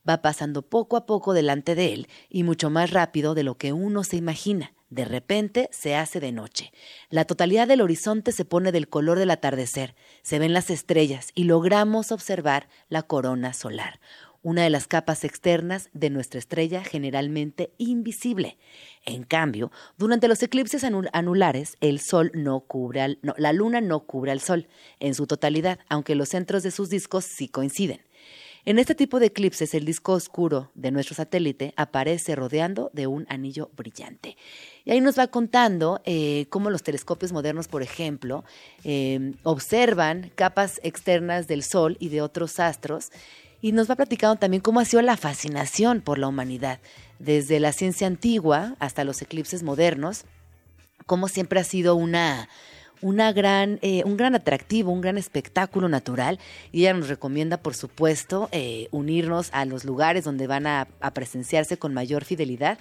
Va pasando poco a poco delante de él y mucho más rápido de lo que uno se imagina. De repente se hace de noche. La totalidad del horizonte se pone del color del atardecer. Se ven las estrellas y logramos observar la corona solar una de las capas externas de nuestra estrella generalmente invisible. En cambio, durante los eclipses anu- anulares, el Sol no cubre la Luna no cubre al Sol en su totalidad, aunque los centros de sus discos sí coinciden. En este tipo de eclipses, el disco oscuro de nuestro satélite aparece rodeando de un anillo brillante. Y ahí nos va contando eh, cómo los telescopios modernos, por ejemplo, eh, observan capas externas del Sol y de otros astros y nos va platicando también cómo ha sido la fascinación por la humanidad, desde la ciencia antigua hasta los eclipses modernos, cómo siempre ha sido una, una gran, eh, un gran atractivo, un gran espectáculo natural. Y ella nos recomienda, por supuesto, eh, unirnos a los lugares donde van a, presenciarse con mayor fidelidad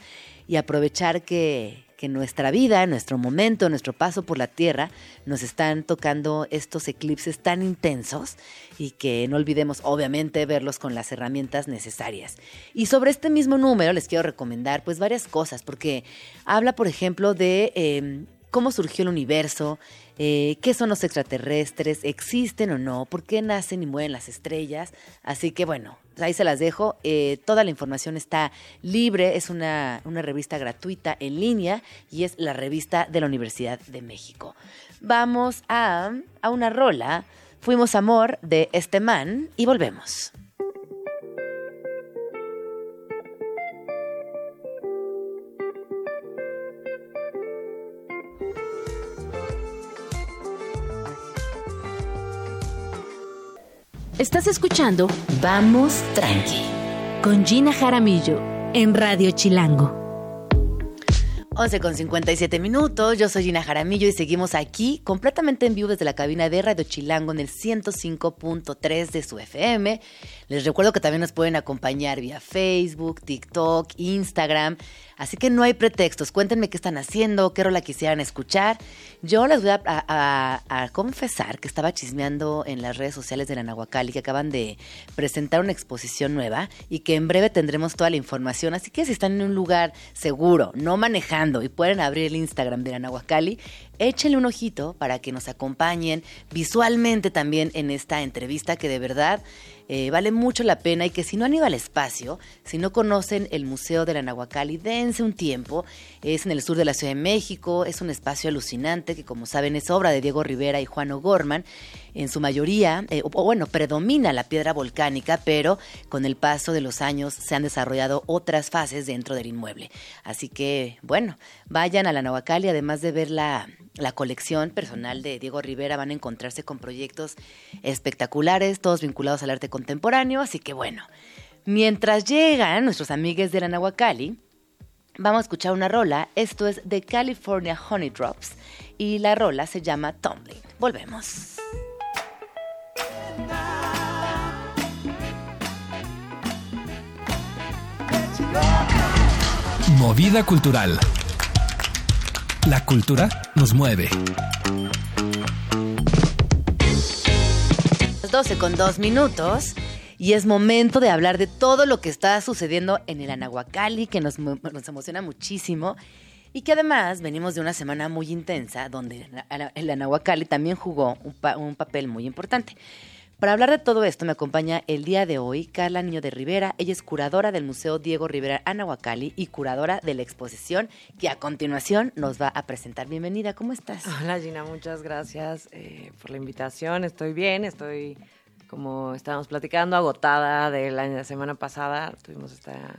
y aprovechar que, que nuestra vida, nuestro momento, nuestro paso por la Tierra, nos están tocando estos eclipses tan intensos y que no olvidemos, obviamente, verlos con las herramientas necesarias. Y sobre este mismo número les quiero recomendar pues varias cosas, porque habla, por ejemplo, de eh, cómo surgió el universo, eh, qué son los extraterrestres, existen o no, por qué nacen y mueren las estrellas. Así que bueno, ahí se las dejo. Eh, toda la información está libre, es una, una revista gratuita en línea y es la revista de la Universidad de México. Vamos a, a una rola. Fuimos amor de este man y volvemos. Estás escuchando Vamos Tranqui con Gina Jaramillo en Radio Chilango. 11 con 57 minutos, yo soy Gina Jaramillo y seguimos aquí completamente en vivo desde la cabina de Radio Chilango en el 105.3 de su FM. Les recuerdo que también nos pueden acompañar vía Facebook, TikTok, Instagram. Así que no hay pretextos. Cuéntenme qué están haciendo, qué rola quisieran escuchar. Yo les voy a, a- a- confesar que estaba chismeando en las redes sociales de la Nahuacali que acaban de presentar una exposición nueva y que en breve tendremos toda la información. Así que si están en un lugar seguro, no manejando y pueden abrir el Instagram de la Nahuacali, échenle un ojito para que nos acompañen visualmente también en esta entrevista que de verdad eh, vale mucho la pena y que si no han ido al espacio, si no conocen el Museo de la Nahuacali, dense un tiempo. Es en el sur de la Ciudad de México, es un espacio alucinante que como saben es obra de Diego Rivera y Juan O'Gorman. En su mayoría, eh, o bueno, predomina la piedra volcánica, pero con el paso de los años se han desarrollado otras fases dentro del inmueble. Así que, bueno, vayan a la Nahuacali, además de ver la, la colección personal de Diego Rivera, van a encontrarse con proyectos espectaculares, todos vinculados al arte contemporáneo. Así que, bueno, mientras llegan nuestros amigues de la Nahuacali, Vamos a escuchar una rola. Esto es de California Honey Drops y la rola se llama Tumbling. Volvemos. Movida cultural. La cultura nos mueve. Las 12 con 2 minutos. Y es momento de hablar de todo lo que está sucediendo en el Anahuacalli, que nos, nos emociona muchísimo. Y que además venimos de una semana muy intensa, donde el Anahuacalli también jugó un papel muy importante. Para hablar de todo esto me acompaña el día de hoy Carla Niño de Rivera. Ella es curadora del Museo Diego Rivera Anahuacalli y curadora de la exposición que a continuación nos va a presentar. Bienvenida, ¿cómo estás? Hola Gina, muchas gracias eh, por la invitación. Estoy bien, estoy como estábamos platicando, agotada de la semana pasada. Tuvimos esta,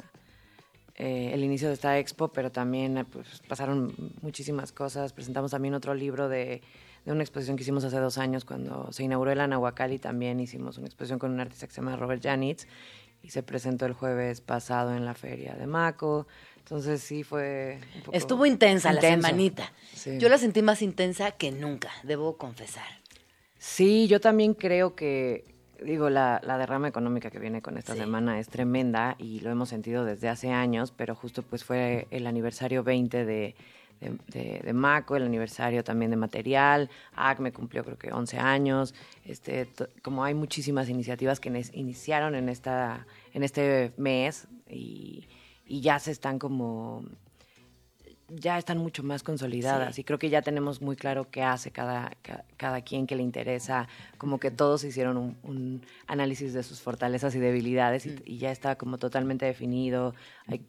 eh, el inicio de esta expo, pero también eh, pues, pasaron muchísimas cosas. Presentamos también otro libro de, de una exposición que hicimos hace dos años cuando se inauguró el Anahuacalli. También hicimos una exposición con un artista que se llama Robert Janitz y se presentó el jueves pasado en la feria de Maco. Entonces sí fue un poco Estuvo intensa la semanita. Sí. Yo la sentí más intensa que nunca, debo confesar. Sí, yo también creo que, digo, la, la derrama económica que viene con esta Sí. semana es tremenda y lo hemos sentido desde hace años, pero justo pues fue el aniversario 20 de, de, de- de Maco, el aniversario también de Material, ACME cumplió creo que 11 años, este, como hay muchísimas iniciativas que iniciaron en, esta, en este mes y, y ya se están como ya están mucho más consolidadas. Y creo que ya tenemos muy claro qué hace cada, ca- cada, quien que le interesa, como que todos hicieron un, un análisis de sus fortalezas y debilidades y, y ya está como totalmente definido. Hay-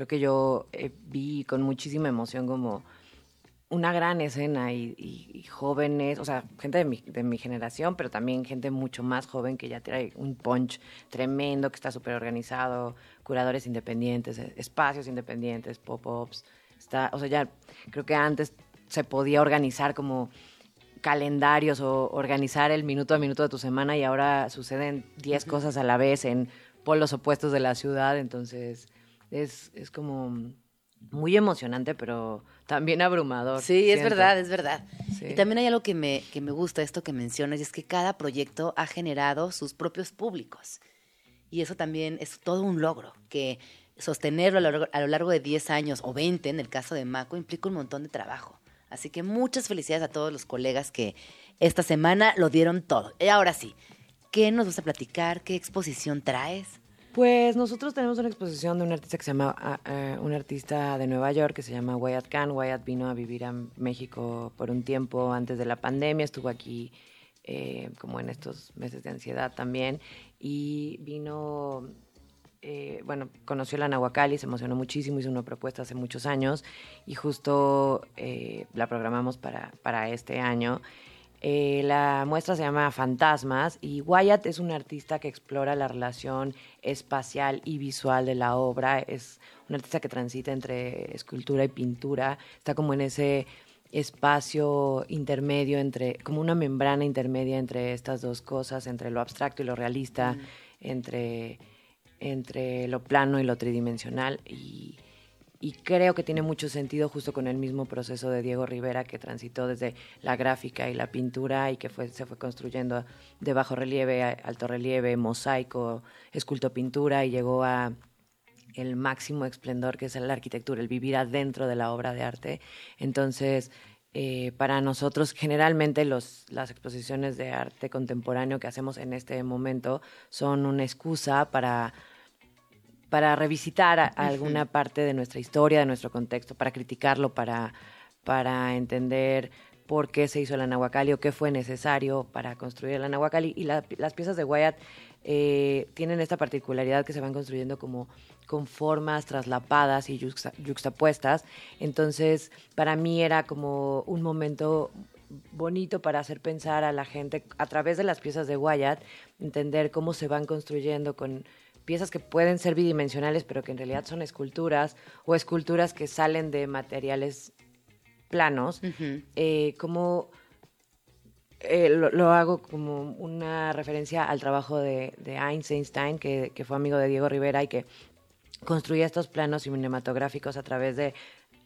creo que yo eh, vi con muchísima emoción como una gran escena y, y- y jóvenes, o sea, gente de mi, de mi generación, pero también gente mucho más joven que ya trae un punch tremendo, que está súper organizado, curadores independientes, eh, espacios independientes, pop-ups. Está, o sea, ya creo que antes se podía organizar como calendarios o organizar el minuto a minuto de tu semana y ahora suceden 10 cosas a la vez en polos opuestos de la ciudad, entonces es, es como muy emocionante, pero también abrumador. Sí, es verdad, es verdad. Sí. Y también hay algo que me, que me gusta, esto que mencionas, y es que cada proyecto ha generado sus propios públicos. Y eso también es todo un logro, que sostenerlo a lo, largo- a lo largo de 10 años o 20, en el caso de Maco, implica un montón de trabajo. Así que muchas felicidades a todos los colegas que esta semana lo dieron todo. Y ahora sí, ¿qué nos vas a platicar? ¿Qué exposición traes? Pues nosotros tenemos una exposición de un artista que se llama, ah, eh, un artista de Nueva York que se llama Wyatt Khan. Wyatt vino a vivir a México por un tiempo antes de la pandemia, estuvo aquí eh, como en estos meses de ansiedad también y vino, eh, bueno, conoció la Nahuacali, se emocionó muchísimo, hizo una propuesta hace muchos años y justo la programamos para, para este año. Eh, la muestra se llama Fantasmas y Wyatt es un artista que explora la relación espacial y visual de la obra. Es un artista que transita entre escultura y pintura. Está como en ese espacio intermedio entre, como una membrana intermedia entre estas dos cosas, entre lo abstracto y lo realista, entre, entre lo plano y lo tridimensional. Y, y creo que tiene mucho sentido justo con el mismo proceso de Diego Rivera que transitó desde la gráfica y la pintura y que fue, se fue construyendo de bajo relieve, alto relieve, mosaico, escultopintura y llegó a el máximo esplendor que es la arquitectura, el vivir adentro de la obra de arte. Entonces, eh, para nosotros generalmente los, las exposiciones de arte contemporáneo que hacemos en este momento son una excusa para para revisitar a- alguna parte de nuestra historia, de nuestro contexto, para criticarlo, para, para entender por qué se hizo el Anahuacalli o qué fue necesario para construir el Anahuacalli. Y la- las piezas de Wyatt eh, tienen esta particularidad que se van construyendo como con formas traslapadas y yuxta- yuxtapuestas. Entonces, para mí era como un momento bonito para hacer pensar a la gente a través de las piezas de Wyatt, entender cómo se van construyendo con piezas que pueden ser bidimensionales, pero que en realidad son esculturas, o esculturas que salen de materiales planos, eh, como eh, lo, lo hago como una referencia al trabajo de, de Einstein, que, que fue amigo de Diego Rivera y que construía estos planos cinematográficos a través de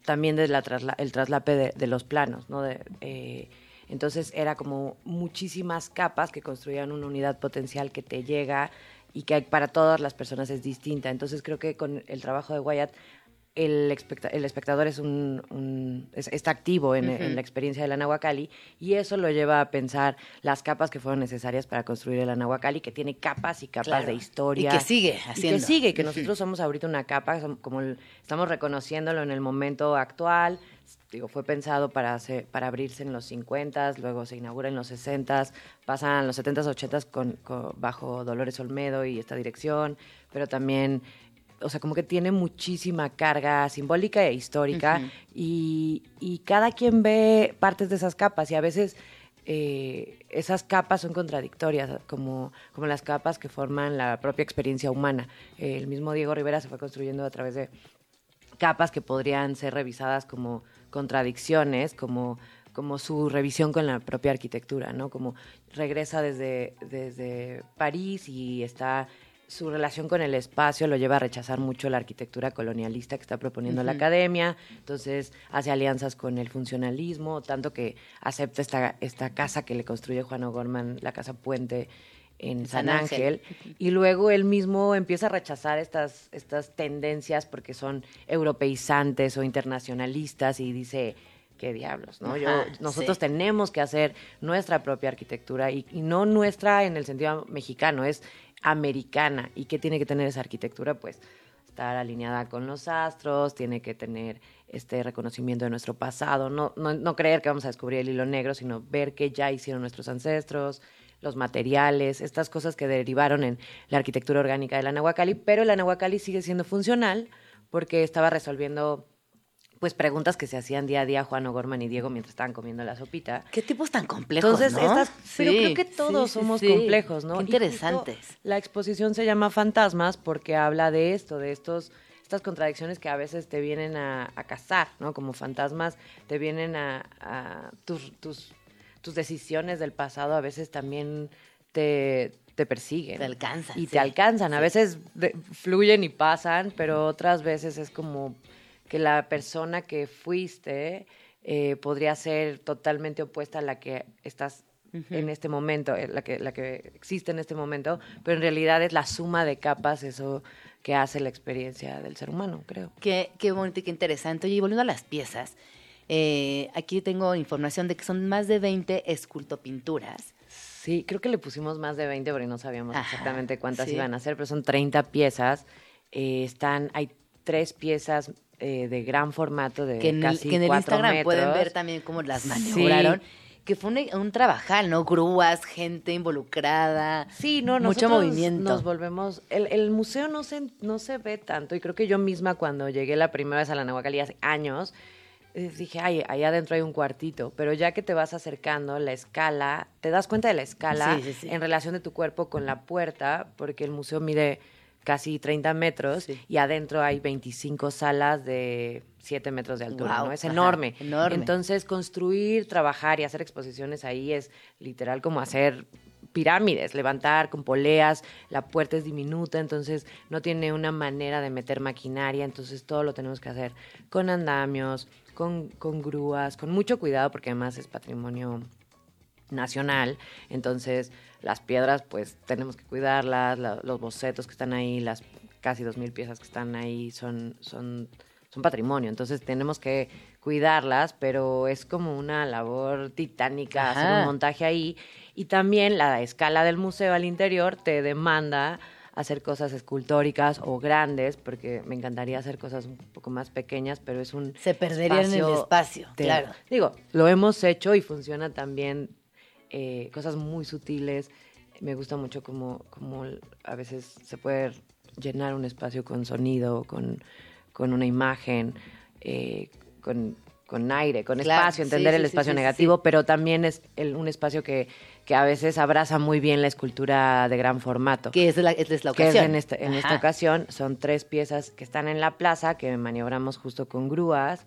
también del el traslape de, de los planos, ¿no? Eh, entonces era como muchísimas capas que construían una unidad potencial que te llega y que para todas las personas es distinta. Entonces creo que con el trabajo de Wyatt el, especta- el espectador es un, un- es- está activo en, en la experiencia del Anahuacalli y eso lo lleva a pensar las capas que fueron necesarias para construir el Anahuacalli, que tiene capas y capas Claro. de historia. Y que sigue Y haciendo. que sigue, y que nosotros somos ahorita una capa, como el- estamos reconociéndolo en el momento actual. Digo, fue pensado para, hacer- para abrirse en los 50, luego se inaugura en los 60, pasan los 70s, 80s con, con- bajo Dolores Olmedo y esta dirección, pero también, o sea, como que tiene muchísima carga simbólica e histórica y, y cada quien ve partes de esas capas y a veces eh, esas capas son contradictorias, como, como las capas que forman la propia experiencia humana. el mismo Diego Rivera se fue construyendo a través de capas que podrían ser revisadas como contradicciones, como, como su revisión con la propia arquitectura, ¿no? Como regresa desde, desde París y está su relación con el espacio lo lleva a rechazar mucho la arquitectura colonialista que está proponiendo la academia, entonces hace alianzas con el funcionalismo, tanto que acepta esta, esta casa que le construye Juan O'Gorman, la casa puente en San, San Ángel. Ángel, y luego él mismo empieza a rechazar estas, estas tendencias porque son europeizantes o internacionalistas y dice, qué diablos, ¿no? Yo, nosotros sí. tenemos que hacer nuestra propia arquitectura y, y no nuestra en el sentido mexicano, es americana. ¿Y qué tiene que tener esa arquitectura? Pues estar alineada con los astros, tiene que tener este reconocimiento de nuestro pasado, no, no, no creer que vamos a descubrir el hilo negro, sino ver qué ya hicieron nuestros ancestros, los materiales, estas cosas que derivaron en la arquitectura orgánica del Anahuacalli, pero el Anahuacalli sigue siendo funcional porque estaba resolviendo pues preguntas que se hacían día a día Juan O'Gorman y Diego mientras estaban comiendo la sopita. Qué tipos tan complejos, Entonces, ¿no? estas, pero creo que todos sí, somos sí. complejos, ¿no? Qué justo interesantes. La exposición se llama Fantasmas porque habla de esto, de estos estas contradicciones que a veces te vienen a, a cazar, ¿no? Como fantasmas te vienen a, a tus, tus, tus decisiones del pasado a veces también te, te persiguen. Te alcanzan, Y sí, te alcanzan. A sí. veces de- fluyen y pasan, pero otras veces es como que la persona que fuiste eh, podría ser totalmente opuesta a la que estás en este momento, eh, la que, la que existe en este momento, pero en realidad es la suma de capas eso que hace la experiencia del ser humano, creo. Qué, qué bonito y qué interesante. Oye, y volviendo a las piezas, eh, aquí tengo información de que son más de 20 escultopinturas. Sí, creo que le pusimos más de 20 porque no sabíamos Ajá, exactamente cuántas sí. iban a ser, pero son 30 piezas. Eh, están, hay tres piezas eh, de gran formato de Que en el, casi que en el Instagram pueden ver también cómo las Sí. maniobraron. Que fue un, un trabajal, ¿no? Grúas, gente involucrada. Sí, no, Mucho movimiento. Nos volvemos. El, el museo no se, no se ve tanto, y creo que yo misma, cuando llegué la primera vez a la Nahuacalí hace años, dije, ay, ahí adentro hay un cuartito. Pero ya que te vas acercando, la escala, te das cuenta de la escala Sí, sí, sí. en relación de tu cuerpo con la puerta, porque el museo mide casi 30 metros y adentro hay 25 salas de 7 metros de altura, ¿no? Es ajá, enorme. enorme. Entonces, construir, trabajar y hacer exposiciones ahí es literal como hacer pirámides, levantar con poleas, la puerta es diminuta, entonces no tiene una manera de meter maquinaria, entonces todo lo tenemos que hacer con andamios, con, con grúas, con mucho cuidado porque además es patrimonio nacional, entonces las piedras pues tenemos que cuidarlas, la- los bocetos que están ahí, las casi dos mil piezas que están ahí son, son, son patrimonio, entonces tenemos que cuidarlas, pero es como una labor titánica hacer un montaje ahí. Y también la escala del museo al interior te demanda hacer cosas escultóricas o grandes, porque me encantaría hacer cosas un poco más pequeñas, pero es un Se perderían en el espacio, de- claro. Digo, lo hemos hecho y funciona también eh, cosas muy sutiles. Me gusta mucho como, como a veces se puede llenar un espacio con sonido, con, con una imagen, eh, con, con aire, con Claro, espacio, entender sí, el sí, espacio sí, negativo, pero también es el- un espacio que, que a veces abraza muy bien la escultura de gran formato Que es la, es la que es ocasión. en, esta, en esta ocasión. Son tres piezas que están en la plaza, que maniobramos justo con grúas.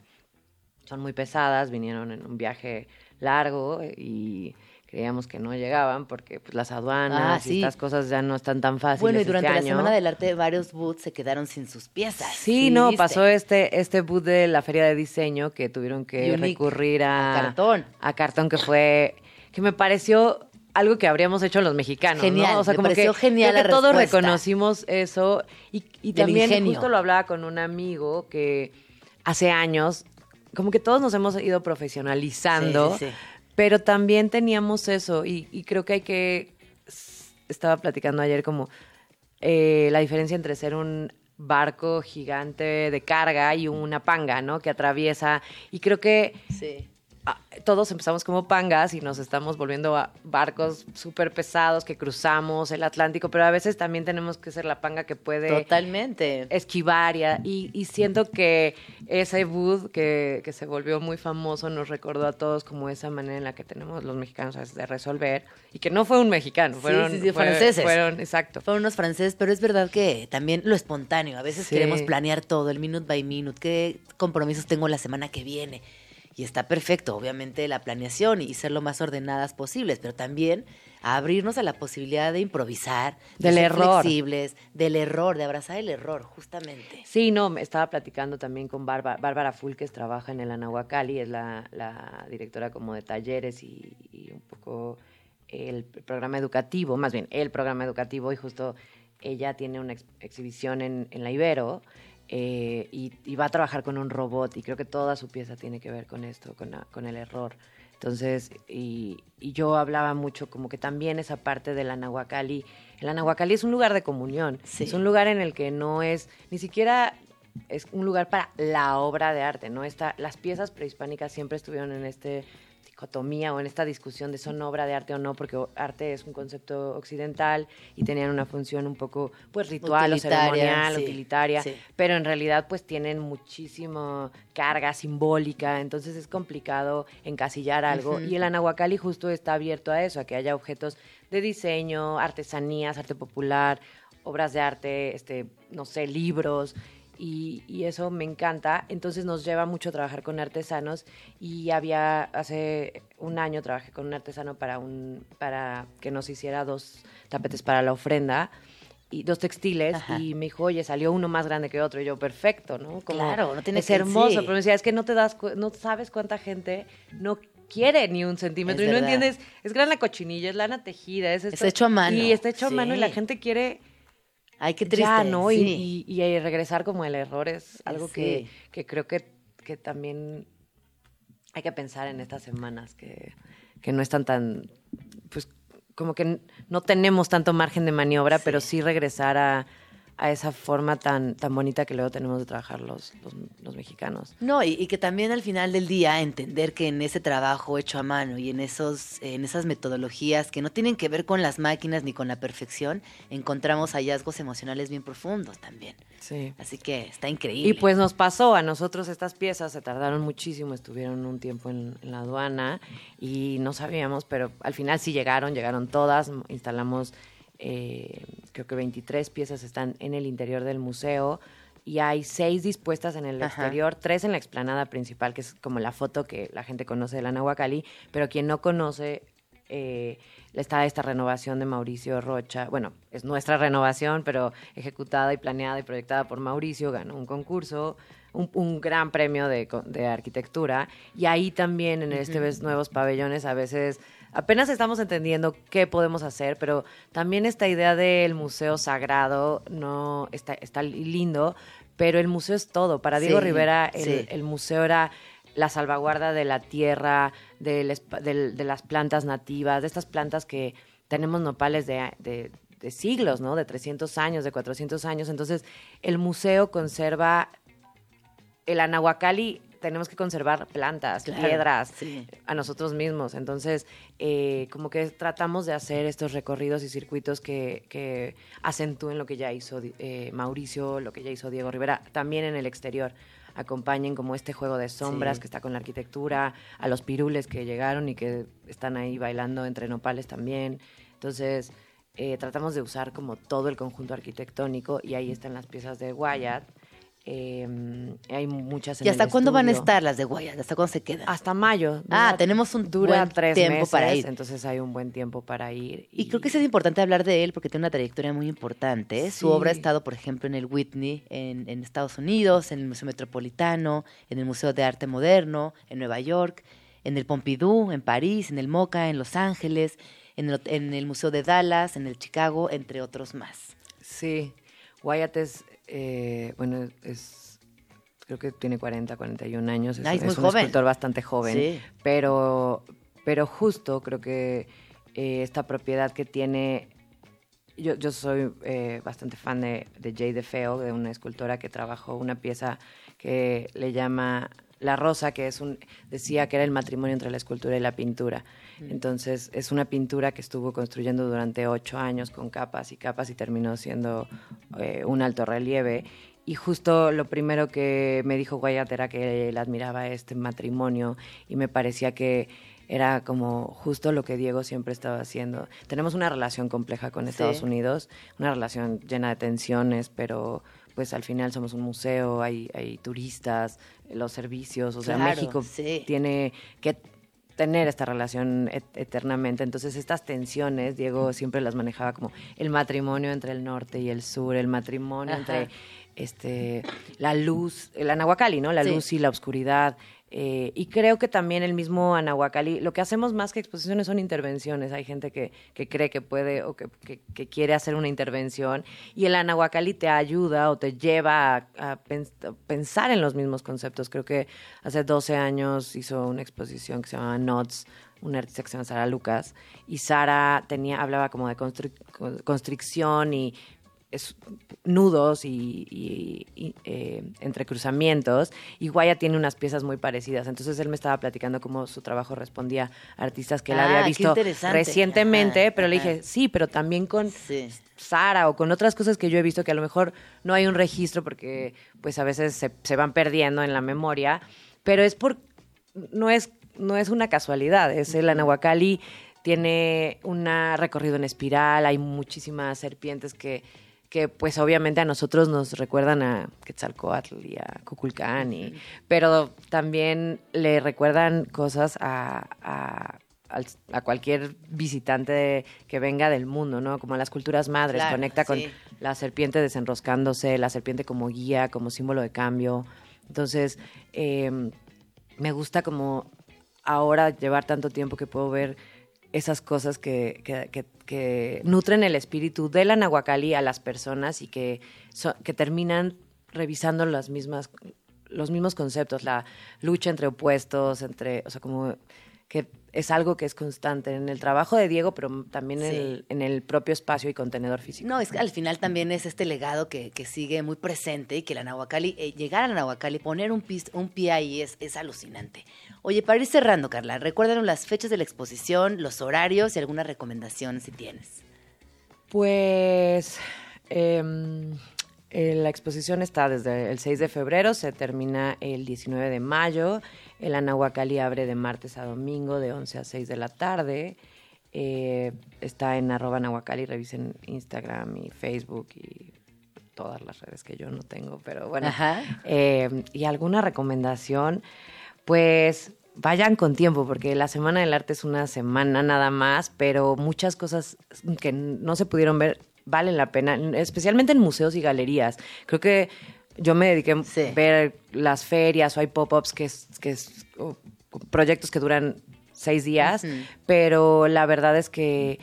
Son muy pesadas, vinieron en un viaje largo y creíamos que no llegaban porque pues, las aduanas Ah, y estas cosas ya no están tan fáciles. Bueno, y durante este la año. Semana del Arte varios booths se quedaron sin sus piezas. Sí, no, ¿viste? pasó este, este boot de la feria de diseño que tuvieron que Unique. recurrir a, A cartón. A cartón que fue, que me pareció algo que habríamos hecho los mexicanos, Genial, ¿no? O sea, me como pareció que, genial creo que la todos respuesta. reconocimos eso y, y también justo lo hablaba con un amigo que hace años, como que todos nos hemos ido profesionalizando, Sí, sí, sí. pero también teníamos eso y, y creo que hay que, estaba platicando ayer como eh, la diferencia entre ser un barco gigante de carga y una panga, ¿no? Que atraviesa y creo que Sí. Ah, todos empezamos como pangas y nos estamos volviendo a barcos súper pesados que cruzamos el Atlántico, pero a veces también tenemos que ser la panga que puede Totalmente. esquivar y, y, y siento que ese Bud que, que se volvió muy famoso nos recordó a todos como esa manera en la que tenemos los mexicanos a veces de resolver y que no fue un mexicano, fueron, sí, sí, fue- franceses. fueron, exacto. Fueron unos franceses, pero es verdad que también lo espontáneo. A veces queremos planear todo, el minute by minute, qué compromisos tengo la semana que viene. Y está perfecto, obviamente, la planeación y ser lo más ordenadas posibles, pero también abrirnos a la posibilidad de improvisar, de Del ser error. flexibles, del error, de abrazar el error, justamente. Sí, no, me estaba platicando también con Bárbara, Bárbara Fulques, trabaja en el Anahuacalli, es la, la directora como de talleres y, y un poco el programa educativo, más bien el programa educativo, y justo ella tiene una ex- exhibición en, en la Ibero eh, y, y va a trabajar con un robot y creo que toda su pieza tiene que ver con esto, con, la- con el error. Entonces, y, y yo hablaba mucho como que también esa parte del Anahuacalli, el Anahuacalli es un lugar de comunión, Sí. es un lugar en el que no es ni siquiera es un lugar para la obra de arte, ¿no? Está, las piezas prehispánicas siempre estuvieron en esta dicotomía o en esta discusión de son obra de arte o no, porque arte es un concepto occidental y tenían una función un poco pues ritual o ceremonial, sí, utilitaria, sí. pero en realidad pues tienen muchísimo carga simbólica, entonces es complicado encasillar algo y el Anahuacalli justo está abierto a eso, a que haya objetos de diseño, artesanías, arte popular, obras de arte, este, no sé, libros. Y, y eso me encanta. Entonces nos lleva mucho trabajar con artesanos. Y había, hace un año trabajé con un artesano para, un, para que nos hiciera dos tapetes para la ofrenda y dos textiles. Ajá. Y me dijo, oye, salió uno más grande que otro. Y yo, perfecto, ¿no? Como, Claro, no tiene es que- hermoso. sí. Pero me decía, es que no te das, no sabes cuánta gente no quiere ni un centímetro Es y no verdad. entiendes, es gran la cochinilla, es lana tejida, es esto. hecho a mano, Y está hecho a mano y la gente quiere Ay, qué triste. ya, ¿no? Y- sí. Y, y, regresar como el error es algo que, Sí. que creo que, que también hay que pensar en estas semanas, que, que no están tan, pues como que no tenemos tanto margen de maniobra, pero sí regresar a, a esa forma tan, tan bonita que luego tenemos de trabajar los, los, los mexicanos. No, y, y que también al final del día entender que en ese trabajo hecho a mano y en esos, en esas metodologías que no tienen que ver con las máquinas ni con la perfección, encontramos hallazgos emocionales bien profundos también. Sí. Así que está increíble. Y pues nos pasó, a nosotros estas piezas se tardaron muchísimo, estuvieron un tiempo en, en la aduana y no sabíamos, pero al final sí llegaron, llegaron todas, instalamos eh, creo que 23 piezas están en el interior del museo y hay seis dispuestas en el Ajá. exterior, tres en la explanada principal, que es como la foto que la gente conoce de la Nahuacalli, pero quien no conoce eh, está esta renovación de Mauricio Rocha. Bueno, es nuestra renovación, pero ejecutada y planeada y proyectada por Mauricio. Ganó un concurso, un, un gran premio de, de arquitectura. Y ahí también, en este ves nuevos pabellones, a veces apenas estamos entendiendo qué podemos hacer, pero también esta idea del museo sagrado no está, está lindo, pero el museo es todo. Para Diego Sí, Rivera, el, sí. el museo era la salvaguarda de la tierra, del- de las plantas nativas, de estas plantas que tenemos nopales de, de- de siglos, ¿no? De 300 años, de 400 años. Entonces, el museo conserva el Anahuacalli. Tenemos que conservar plantas, Claro, piedras, sí. a nosotros mismos. Entonces, eh, como que tratamos de hacer estos recorridos y circuitos que, que acentúen lo que ya hizo eh, Mauricio, lo que ya hizo Diego Rivera, también en el exterior. Acompañen como este juego de sombras Sí. que está con la arquitectura, a los pirules que llegaron y que están ahí bailando entre nopales también. Entonces, eh, tratamos de usar como todo el conjunto arquitectónico y ahí están las piezas de Wyatt. Eh, hay muchas en ¿Y hasta el cuándo van a estar las de Guayas? ¿Hasta cuándo se quedan? Hasta mayo. Ah, tenemos un dura buen tres tiempo meses, para ir. Entonces hay un buen tiempo para ir. Y creo que sí es importante hablar de él porque tiene una trayectoria muy importante. Su obra ha estado, por ejemplo, en el Whitney en, en Estados Unidos, en el Museo Metropolitano, en el Museo de Arte Moderno, en Nueva York, en el Pompidou, en París, en el MoCA, en Los Ángeles. en el, en el Museo de Dallas, en el Chicago, entre otros más. Sí, Wyatt es, eh, bueno, es, creo que tiene 40, 41 años, es, Ay, es muy un joven. escultor bastante joven, Sí. pero, pero justo creo que eh, esta propiedad que tiene, yo, yo soy eh, bastante fan de, de Jay DeFeo, de una escultora que trabajó una pieza que le llama La Rosa, que es un, decía que era el matrimonio entre la escultura y la pintura. Entonces es una pintura que estuvo construyendo durante ocho años con capas y capas y terminó siendo eh, un alto relieve. Y justo lo primero que me dijo Wyatt era que él admiraba este matrimonio y me parecía que era como justo lo que Diego siempre estaba haciendo. Tenemos una relación compleja con Estados Sí. Unidos, una relación llena de tensiones, pero pues al final somos un museo, hay, hay turistas, los servicios, o sea, México sí. tiene que tener esta relación et- eternamente. Entonces, estas tensiones, Diego siempre las manejaba como el matrimonio entre el norte y el sur, el matrimonio Ajá. entre este la luz, el Anahuacalli, ¿no? La Sí. luz y la oscuridad. Eh, y creo que también el mismo Anahuacalli, lo que hacemos más que exposiciones son intervenciones. Hay gente que, que cree que puede o que, que- quiere hacer una intervención y el Anahuacalli te ayuda o te lleva a, a pens- a pensar en los mismos conceptos. Creo que hace 12 años hizo una exposición que se llamaba Nots, una artista que se llama Sara Lucas, y Sara tenía, hablaba como de constri- con- constricción y es- nudos y, y- y, eh, entrecruzamientos, y Guaya tiene unas piezas muy parecidas. Entonces él me estaba platicando cómo su trabajo respondía a artistas que él Ah, había qué visto recientemente, Ajá, pero le dije, sí, pero también con Sí. Sara o con otras cosas que yo he visto que a lo mejor no hay un registro porque pues a veces se, se van perdiendo en la memoria, pero es por no es no es una casualidad, es el Anahuacalli tiene un recorrido en espiral, hay muchísimas serpientes que que pues obviamente a nosotros nos recuerdan a Quetzalcóatl y a Cuculcán, y, pero también le recuerdan cosas a, a- al- a cualquier visitante que venga del mundo, ¿no? Como a las culturas madres, Claro, conecta con sí. la serpiente desenroscándose, la serpiente como guía, como símbolo de cambio. Entonces, eh, me gusta como ahora llevar tanto tiempo que puedo ver esas cosas que, que- que- que nutren el espíritu de la Nahuacali a las personas y que, so- que terminan revisando las mismas, los mismos conceptos, la lucha entre opuestos, entre, o sea, como que es algo que es constante en el trabajo de Diego, pero también en, Sí. el, en el propio espacio y contenedor físico. No, es que al final también es este legado que, que sigue muy presente y que la Nahuacali, eh, llegar a la Nahuacali, poner un, pis- un pie ahí es, es alucinante. Oye, para ir cerrando, Carla, recuérdanos las fechas de la exposición, los horarios y alguna recomendación si tienes. Pues em, eh, la exposición está desde el 6 de febrero, se termina el 19 de mayo. El Anahuacalli abre de martes a domingo de 11 a 6 de la tarde. Eh, está en arroba Nahuacalli, revisen Instagram y Facebook y todas las redes que yo no tengo, pero bueno. Eh, y alguna recomendación, pues vayan con tiempo, porque la Semana del Arte es una semana nada más, pero muchas cosas que no se pudieron ver valen la pena, especialmente en museos y galerías. Creo que yo me dediqué a ver las ferias o hay pop-ups que es, que es proyectos que duran seis días, pero la verdad es que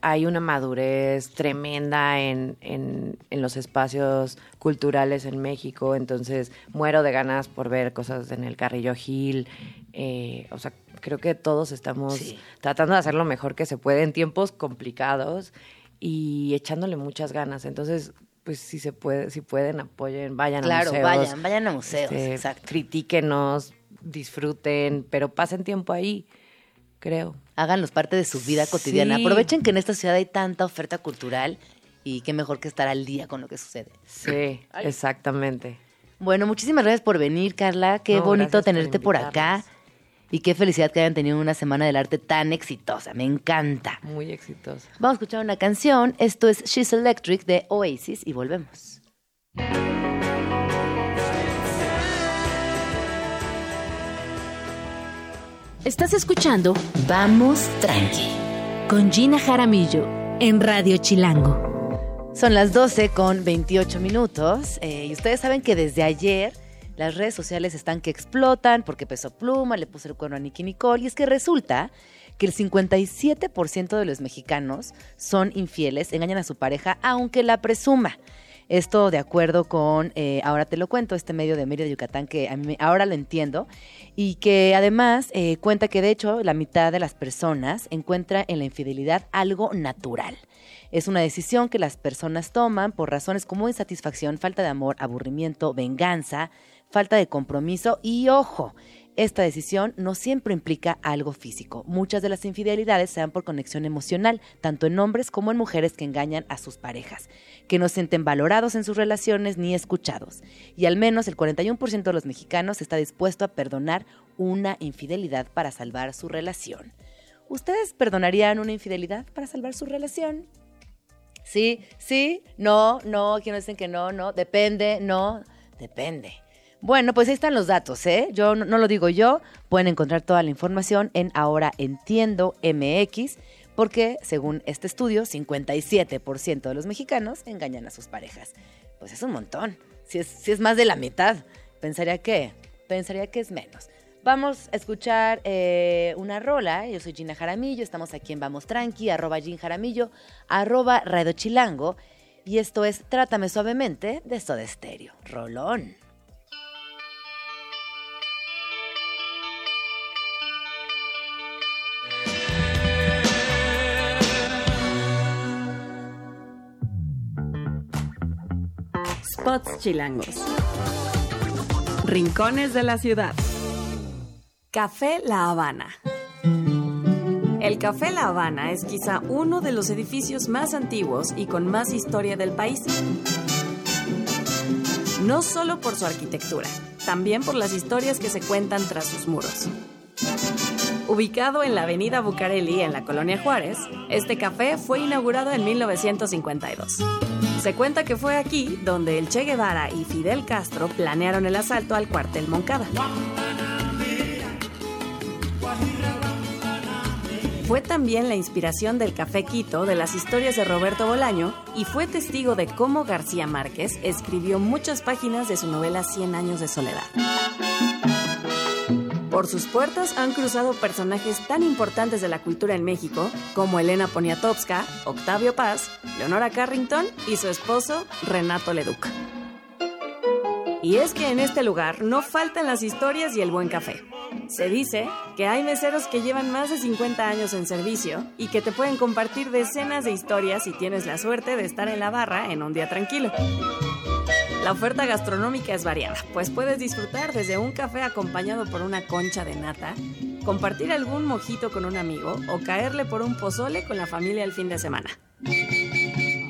hay una madurez tremenda en, en- en los espacios culturales en México, entonces muero de ganas por ver cosas en el Carrillo Gil. eh, o sea, creo que todos estamos Sí. tratando de hacer lo mejor que se puede en tiempos complicados y echándole muchas ganas. Entonces, pues si se puede, si pueden, apoyen, vayan a Claro, museos. vayan, vayan a museos, este, exacto. Critíquenos, disfruten, pero pasen tiempo ahí, creo. Háganlos parte de su vida cotidiana. Sí. Aprovechen que en esta ciudad hay tanta oferta cultural y qué mejor que estar al día con lo que sucede. Sí, exactamente. Bueno, muchísimas gracias por venir, Carla. Qué No, bonito gracias por tenerte por, acá. Y qué felicidad que hayan tenido una semana del arte tan exitosa. Me encanta. Muy exitosa. Vamos a escuchar una canción. Esto es She's Electric de Oasis y volvemos. Estás escuchando Vamos Tranqui con Gina Jaramillo en Radio Chilango. Son las 12 con 28 minutos eh, y ustedes saben que desde ayer las redes sociales están que explotan porque Peso Pluma le puso el cuerno a Nicky Nicole y es que resulta que el 57% de los mexicanos son infieles, engañan a su pareja aunque la presuma. Esto de acuerdo con, eh, ahora te lo cuento, este medio de Mérida, Yucatán, que a mí, ahora lo entiendo, y que además eh, cuenta que de hecho la mitad de las personas encuentra en la infidelidad algo natural. Es una decisión que las personas toman por razones como insatisfacción, falta de amor, aburrimiento, venganza, falta de compromiso y ojo, esta decisión no siempre implica algo físico. Muchas de las infidelidades se dan por conexión emocional, tanto en hombres como en mujeres que engañan a sus parejas, que no sienten valorados en sus relaciones ni escuchados. Y al menos el 41% de los mexicanos está dispuesto a perdonar una infidelidad para salvar su relación. ¿Ustedes perdonarían una infidelidad para salvar su relación? Sí, sí, no, no, no dicen que no, no, depende, no, depende. Bueno, pues ahí están los datos, ¿eh? Yo no, lo digo yo, pueden encontrar toda la información en Ahora Entiendo MX, porque según este estudio, 57% de los mexicanos engañan a sus parejas. Pues es un montón, si es, si es más de la mitad. Pensaría que, pensaría que es menos. Vamos a escuchar eh, una rola. Yo soy Gina Jaramillo, estamos aquí en Vamos Tranqui, arroba Gin Jaramillo, arroba Radio Chilango. Y esto es Trátame Suavemente de Soda Stereo. Rolón. Spots chilangos. Rincones de la ciudad. Café La Habana. El Café La Habana es quizá uno de los edificios más antiguos y con más historia del país. No solo por su arquitectura, también por las historias que se cuentan tras sus muros. Ubicado en la avenida Bucareli, en la colonia Juárez, este café fue inaugurado en 1952. Se cuenta que fue aquí donde el Che Guevara y Fidel Castro planearon el asalto al cuartel Moncada. Fue también la inspiración del Café Quito de las historias de Roberto Bolaño y fue testigo de cómo García Márquez escribió muchas páginas de su novela Cien años de soledad. Por sus puertas han cruzado personajes tan importantes de la cultura en México como Elena Poniatowska, Octavio Paz, Leonora Carrington y su esposo Renato Leduc. Y es que en este lugar no faltan las historias y el buen café. Se dice que hay meseros que llevan más de 50 años en servicio y que te pueden compartir decenas de historias si tienes la suerte de estar en la barra en un día tranquilo. La oferta gastronómica es variada, pues puedes disfrutar desde un café acompañado por una concha de nata, compartir algún mojito con un amigo o caerle por un pozole con la familia el fin de semana.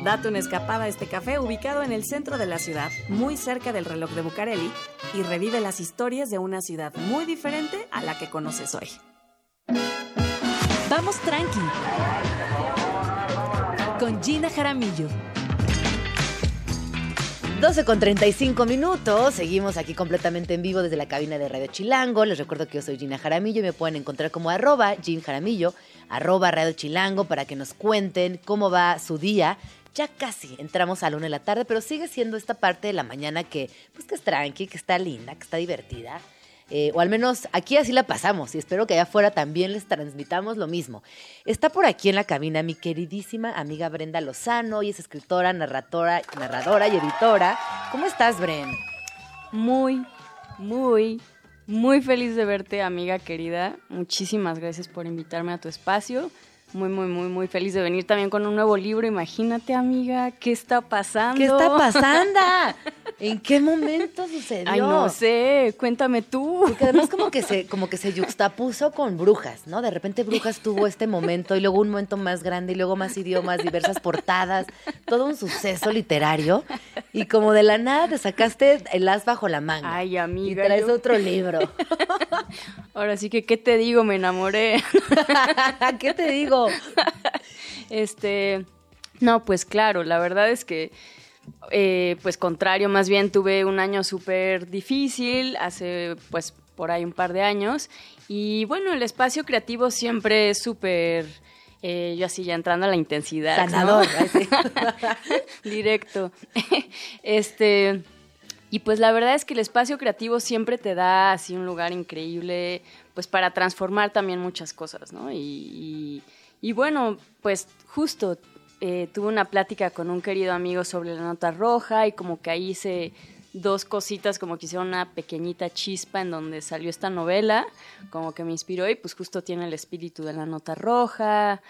Date una escapada a este café ubicado en el centro de la ciudad, muy cerca del reloj de Bucareli, y revive las historias de una ciudad muy diferente a la que conoces hoy. Vamos tranqui. Con Gina Jaramillo. 12 con 35 minutos, seguimos aquí completamente en vivo desde la cabina de Radio Chilango. Les recuerdo que yo soy Gina Jaramillo y me pueden encontrar como arroba Gin Jaramillo, arroba Radio Chilango para que nos cuenten cómo va su día. Ya casi entramos a la una de la tarde, pero sigue siendo esta parte de la mañana que, pues, que es tranqui, que está linda, que está divertida. Eh, o al menos aquí así la pasamos y espero que allá afuera también les transmitamos lo mismo. Está por aquí en la cabina mi queridísima amiga Brenda Lozano, y es escritora, narradora, narradora y editora. ¿Cómo estás, Bren? Muy, muy, muy feliz de verte, amiga querida. Muchísimas gracias por invitarme a tu espacio. Muy, muy, muy, muy feliz de venir también con un nuevo libro. Imagínate, amiga, ¿qué está pasando? ¿Qué está pasando? ¿En qué momento sucedió? Ay, no sé, cuéntame tú. Porque además como que se, como que se yuxtapuso con brujas, ¿no? De repente brujas tuvo este momento y luego un momento más grande y luego más idiomas, diversas portadas, todo un suceso literario. Y como de la nada te sacaste el as bajo la manga. Ay, amiga. Y traes yo- otro libro. Ahora sí que, ¿qué te digo? Me enamoré. ¿Qué te digo? Este, no, pues claro, la verdad es que, eh, pues contrario, más bien tuve un año súper difícil, hace pues por ahí un par de años, y bueno, el espacio creativo siempre es súper, eh, yo así ya entrando a la intensidad. Directo. este, Y pues la verdad es que el espacio creativo siempre te da así un lugar increíble, pues para transformar también muchas cosas, ¿no? Y, y- y bueno, pues justo eh, tuve una plática con un querido amigo sobre la nota roja y como que ahí hice dos cositas, como que hicieron una pequeñita chispa en donde salió esta novela, como que me inspiró y pues justo tiene el espíritu de la nota roja.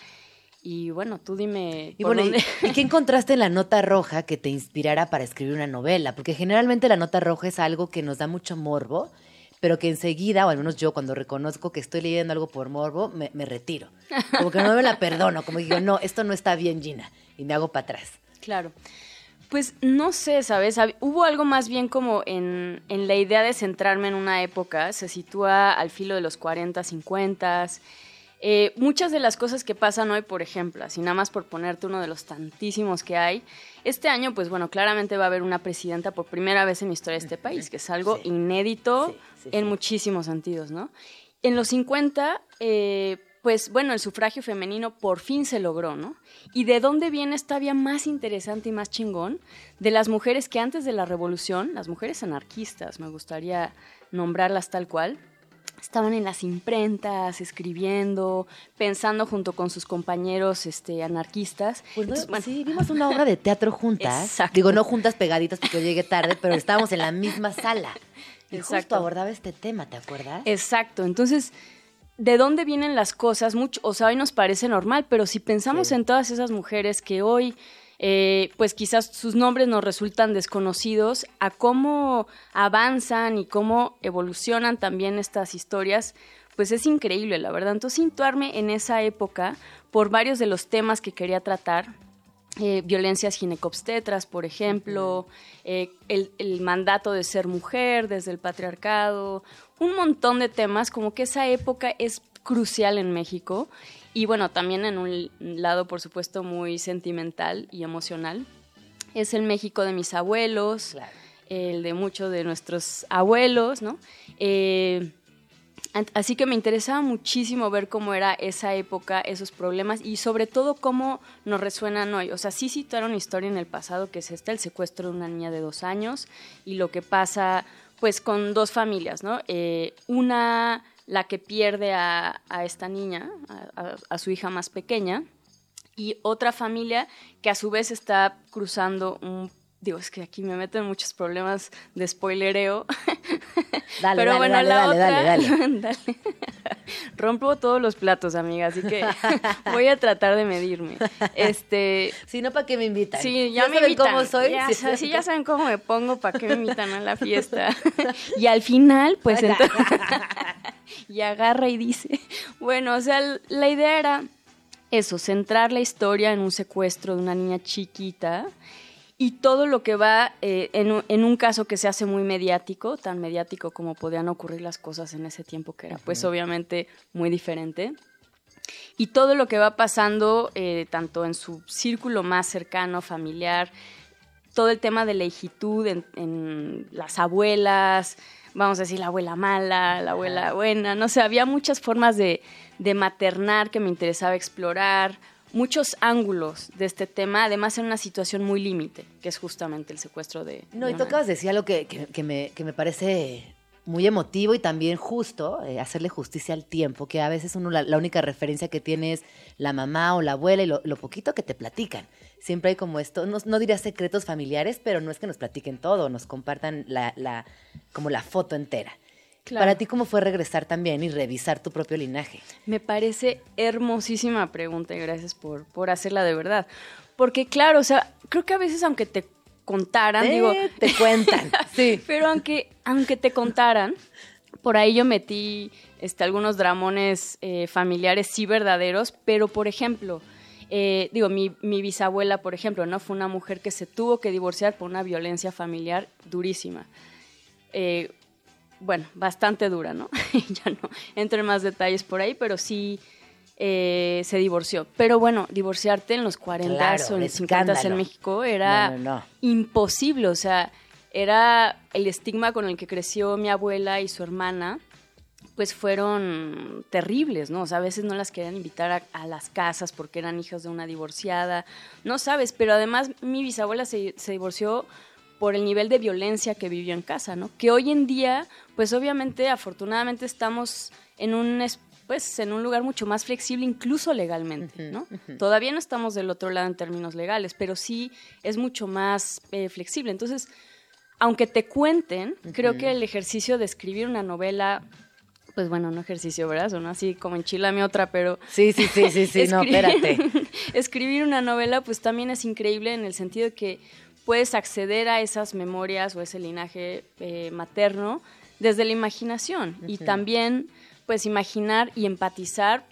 Y bueno, tú dime Y bueno, ¿y- dónde- ¿y qué encontraste en la nota roja que te inspirara para escribir una novela? Porque generalmente la nota roja es algo que nos da mucho morbo, pero que enseguida, o al menos yo cuando reconozco que estoy leyendo algo por morbo, me, me retiro. Como que no me la perdono, como que digo, no, esto no está bien, Gina, y me hago para atrás. Claro. Pues no sé, ¿sabes? Hubo algo más bien como en, en la idea de centrarme en una época, se sitúa al filo de los 40, 50. Eh, muchas de las cosas que pasan hoy, por ejemplo, así nada más por ponerte uno de los tantísimos que hay, este año, pues bueno, claramente va a haber una presidenta por primera vez en la historia de este país, que es algo Sí. inédito Sí, sí, en muchísimos sentidos, ¿no? En los 50, eh, pues bueno, el sufragio femenino por fin se logró, ¿no? ¿Y de dónde viene esta todavía más interesante y más chingón? De las mujeres que antes de la revolución, las mujeres anarquistas, me gustaría nombrarlas tal cual, estaban en las imprentas, escribiendo, pensando junto con sus compañeros este, anarquistas. Pues no, Entonces, bueno, sí, vimos una obra de teatro juntas. Exacto. Digo, no juntas pegaditas porque yo llegué tarde, pero estábamos en la misma sala. Y justo abordaba este tema, ¿te acuerdas? Exacto, entonces, ¿de dónde vienen las cosas? Mucho, o sea, hoy nos parece normal, pero si pensamos Sí. en todas esas mujeres que hoy, eh, pues quizás sus nombres nos resultan desconocidos, a cómo avanzan y cómo evolucionan también estas historias, pues es increíble, la verdad. Entonces, situarme en esa época por varios de los temas que quería tratar, eh, violencias ginecobstetras, por ejemplo, eh, el, el mandato de ser mujer desde el patriarcado, un montón de temas, como que esa época es crucial en México y bueno, también en un lado, por supuesto, muy sentimental y emocional. Es el México de mis abuelos, Claro. el de muchos de nuestros abuelos, ¿no? Eh, Así que me interesaba muchísimo ver cómo era esa época, esos problemas y sobre todo cómo nos resuenan hoy. O sea, sí citaron historia en el pasado, que es esta, el secuestro de una niña de dos años y lo que pasa pues con dos familias, ¿no? Eh, una, la que pierde a, esta niña, a su hija más pequeña, y otra familia que a su vez está cruzando un... Digo, es que aquí me meten muchos problemas de spoilereo. Dale, Pero dale, bueno, dale, la dale, otra... dale, Dale. Rompo todos los platos, amiga, así que voy a tratar de medirme. Este... Si no, ¿para qué me invitan? Sí, ya, me saben invitan. cómo soy? Ya, Sí, ya saben cómo me pongo, para qué me invitan a la fiesta. y al final, pues entonces... y agarra y dice... Bueno, o sea, la idea era eso, centrar la historia en un secuestro de una niña chiquita y todo lo que va eh, en, un- en un caso que se hace muy mediático, tan mediático como podían ocurrir las cosas en ese tiempo, que era pues obviamente muy diferente. Y todo lo que va pasando, eh, tanto en su círculo más cercano, familiar, todo el tema de la hijitud en, en las abuelas, vamos a decir la abuela mala, la abuela buena, no sé, había muchas formas de, de maternar que me interesaba explorar, muchos ángulos de este tema, además en una situación muy límite, que es justamente el secuestro de... No, de y una- tocabas decir algo que, que- que me, que me parece muy emotivo y también justo, eh, hacerle justicia al tiempo, que a veces uno la, la única referencia que tiene es la mamá o la abuela y lo, lo poquito que te platican. Siempre hay como esto, no, no diría secretos familiares, pero no es que nos platiquen todo, nos compartan la, la, como la foto entera. Claro. Para ti, ¿cómo fue regresar también y revisar tu propio linaje? Me parece hermosísima pregunta y gracias por, por hacerla de verdad. Porque claro, o sea, creo que a veces aunque te contaran, Eh, digo, te cuentan. sí. pero aunque, aunque te contaran, por ahí yo metí este, algunos dramones eh, familiares sí verdaderos, pero por ejemplo, eh, digo, mi, mi bisabuela, por ejemplo, ¿no? Fue una mujer que se tuvo que divorciar por una violencia familiar durísima. Eh, bueno, bastante dura, ¿no? ya no entro en más detalles por ahí, pero sí eh, se divorció. Pero bueno, divorciarte en los 40 Claro, o en de 50 en. México era No, no, no. imposible, o sea, era el estigma con el que creció mi abuela y su hermana, pues fueron terribles, ¿no? O sea, a veces no las querían invitar a, a las casas porque eran hijas de una divorciada, no sabes, pero además mi bisabuela se, se divorció por el nivel de violencia que vivió en casa, ¿no? Que hoy en día, pues obviamente, afortunadamente estamos en un pues en un lugar mucho más flexible, incluso legalmente, ¿no? Todavía no estamos del otro lado en términos legales, pero sí es mucho más eh, flexible. Entonces, aunque te cuenten, creo que el ejercicio de escribir una novela pues bueno, no ejercicio, ¿verdad? Son así como mi otra, pero... Sí, sí, sí, sí, sí, no, espérate. escribir una novela pues también es increíble en el sentido de que puedes acceder a esas memorias o ese linaje eh, materno desde la imaginación y también pues imaginar y empatizar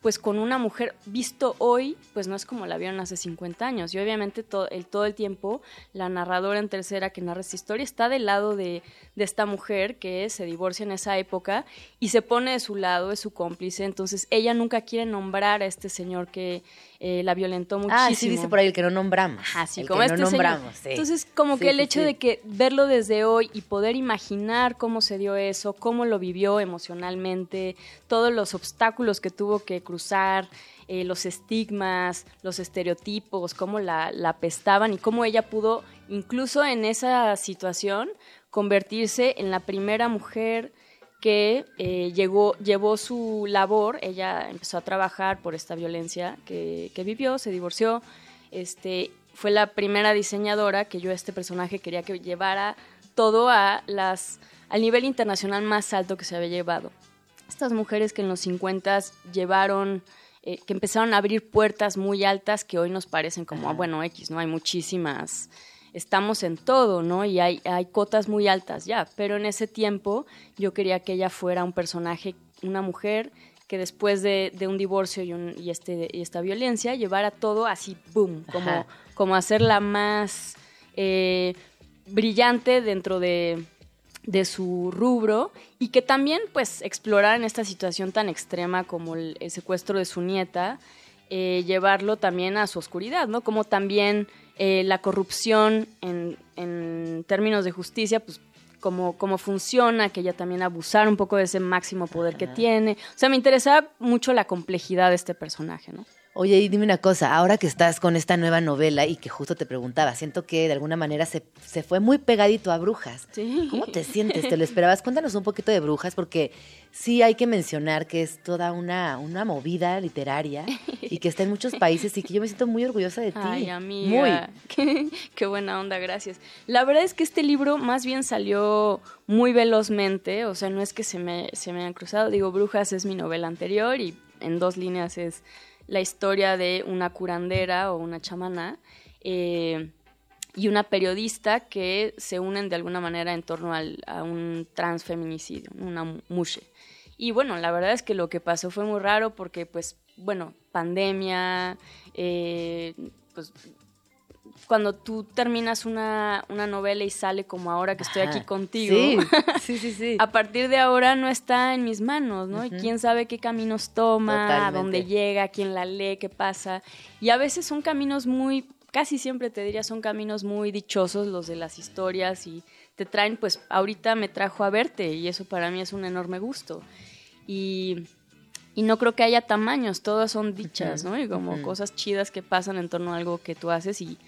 pues con una mujer visto hoy, pues no es como la vieron hace 50 años. Y obviamente todo el, todo el tiempo la narradora en tercera que narra esta historia está del lado de, de, esta mujer que se divorcia en esa época y se pone de su lado, es su cómplice. Entonces ella nunca quiere nombrar a este señor que eh, la violentó muchísimo. Ah, sí dice por ahí el que no nombramos. Así como este no nombramos. Entonces como que el hecho de que verlo desde hoy y poder imaginar cómo se dio eso, cómo lo vivió emocionalmente, todos los obstáculos que tuvo que cruzar, eh, los estigmas, los estereotipos, cómo la, la apestaban y cómo ella pudo, incluso en esa situación, convertirse en la primera mujer que eh, llegó, llevó su labor, ella empezó a trabajar por esta violencia que, que, vivió, se divorció, este, fue la primera diseñadora que yo este personaje quería que llevara todo a las, al nivel internacional más alto que se había llevado. Estas mujeres que en los 50 llevaron, eh, que empezaron a abrir puertas muy altas que hoy nos parecen como, ah, bueno, X, ¿no? Hay muchísimas estamos en todo, ¿no? Y hay, hay cotas muy altas ya, pero en ese tiempo yo quería que ella fuera un personaje, una mujer que después de, un divorcio y, un, y, este, y esta violencia llevara todo así, boom, como, como hacerla más eh, brillante dentro de, de su rubro y que también pues explorar en esta situación tan extrema como el, secuestro de su nieta, eh, llevarlo también a su oscuridad, ¿no? Como también eh, la corrupción en, en, términos de justicia, pues cómo, cómo funciona, que ella también abusar un poco de ese máximo poder que tiene. O sea, me interesaba mucho la complejidad de este personaje, ¿no? Oye, y dime una cosa, ahora que estás con esta nueva novela y que justo te preguntaba, siento que de alguna manera se, se fue muy pegadito a Brujas. Sí. ¿Cómo te sientes? ¿Te lo esperabas? Cuéntanos un poquito de Brujas, porque sí hay que mencionar que es toda una, una movida literaria y que está en muchos países y que yo me siento muy orgullosa de ti. Ay, amiga. Muy. Qué, qué buena onda, gracias. La verdad es que este libro más bien salió muy velozmente, o sea, no es que se me, se me hayan cruzado. Digo, Brujas es mi novela anterior y en dos líneas es la historia de una curandera o una chamana eh, y una periodista que se unen de alguna manera en torno a un transfeminicidio, una mushe. Y bueno, la verdad es que lo que pasó fue muy raro porque, pues, bueno, pandemia, eh, pues cuando tú terminas una, una, novela y sale como ahora que estoy aquí contigo, sí, sí, sí, a partir de ahora no está en mis manos, ¿no? Y quién sabe qué caminos toma, a dónde llega, quién la lee, qué pasa. Y a veces son caminos muy, casi siempre te diría, son caminos muy dichosos los de las historias y te traen, pues ahorita me trajo a verte y eso para mí es un enorme gusto. Y y no creo que haya tamaños, todas son dichas, ¿no? Y como cosas chidas que pasan en torno a algo que tú haces y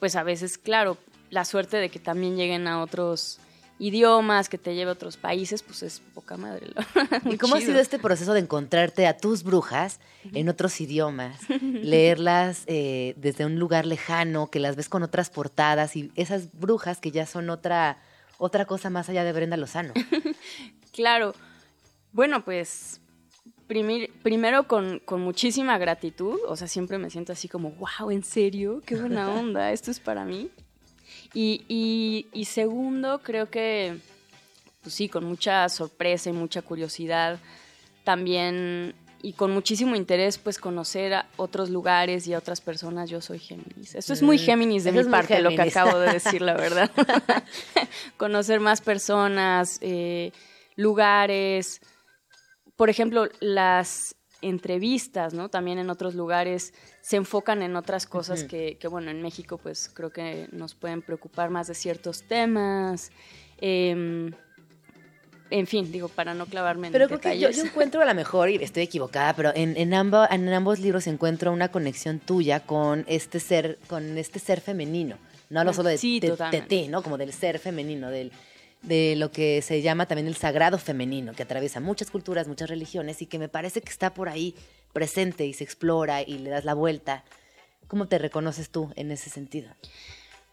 pues a veces, claro, la suerte de que también lleguen a otros idiomas, que te lleve a otros países, pues es poca madre. ¿Y cómo ha sido este proceso de encontrarte a tus brujas en otros idiomas, leerlas eh, desde un lugar lejano, que las ves con otras portadas y esas brujas que ya son otra, otra cosa más allá de Brenda Lozano? claro. Bueno, pues primero con, muchísima gratitud, o sea, siempre me siento así como, wow, ¿en serio? Qué buena onda, esto es para mí. Y, y, segundo, creo que, pues sí, con mucha sorpresa y mucha curiosidad, también y con muchísimo interés, pues conocer a otros lugares y a otras personas. Yo soy Géminis. Esto es muy mm, Géminis de mi parte, lo que acabo de decir, la verdad. conocer más personas, eh, lugares, por ejemplo, las entrevistas, ¿no? También en otros lugares se enfocan en otras cosas que, bueno, en México pues creo que nos pueden preocupar más de ciertos temas. Em, en fin, digo, para no clavarme en Pero creo que yo, encuentro a lo mejor, y estoy equivocada, pero en, en, ambos, en ambos libros encuentro una conexión tuya con este ser, con este ser femenino. No hablo solo de, Sí, de- de totalmente. ti, ¿no? Como del ser femenino, del, de lo que se llama también el sagrado femenino, que atraviesa muchas culturas, muchas religiones, y que me parece que está por ahí presente y se explora y le das la vuelta. ¿Cómo te reconoces tú en ese sentido?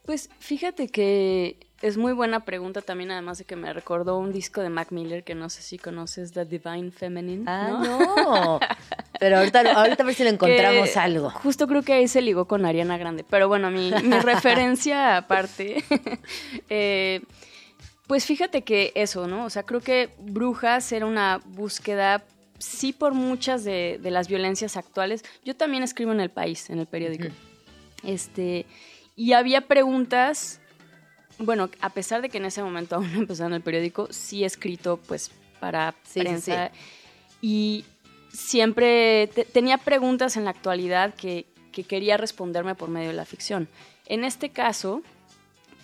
Pues fíjate que es muy buena pregunta también, además de que me recordó un disco de Mac Miller que no sé si conoces, The Divine Feminine. Ah, ¿no? no. Pero ahorita, ahorita a ver si le encontramos Que algo. Justo creo que ahí se ligó con Ariana Grande. Pero bueno, mi, mi referencia aparte. eh, pues fíjate que eso, ¿no? O sea, creo que Brujas era una búsqueda, sí, por muchas de, de las violencias actuales. Yo también escribo en el país, en el periódico. Este. Y había preguntas. Bueno, a pesar de que en ese momento aún no empezaba en el periódico, sí he escrito, pues, para Sí, sí, prensa. Y siempre te- tenía preguntas en la actualidad que, que quería responderme por medio de la ficción. En este caso,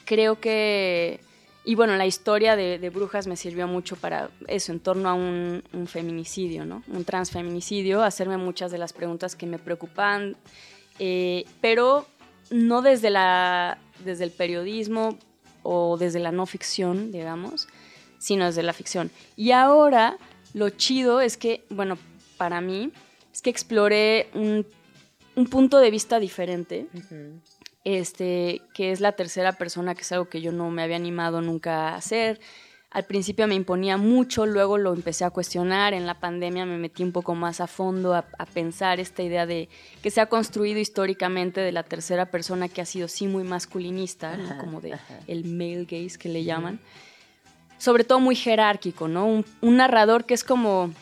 creo que, y bueno, la historia de, Brujas me sirvió mucho para eso, en torno a un, un feminicidio, ¿no? Un transfeminicidio, hacerme muchas de las preguntas que me preocupan, eh, pero no desde, la, desde el periodismo o desde la no ficción, digamos, sino desde la ficción. Y ahora lo chido es que, bueno, para mí, es que exploré un, un punto de vista diferente, este, que es la tercera persona, que es algo que yo no me había animado nunca a hacer. Al principio me imponía mucho, luego lo empecé a cuestionar, en la pandemia me metí un poco más a fondo a, a pensar esta idea de que se ha construido históricamente de la tercera persona que ha sido sí muy masculinista, ¿no? como de el male gaze que le llaman sobre todo muy jerárquico, ¿no? Un, un narrador que es como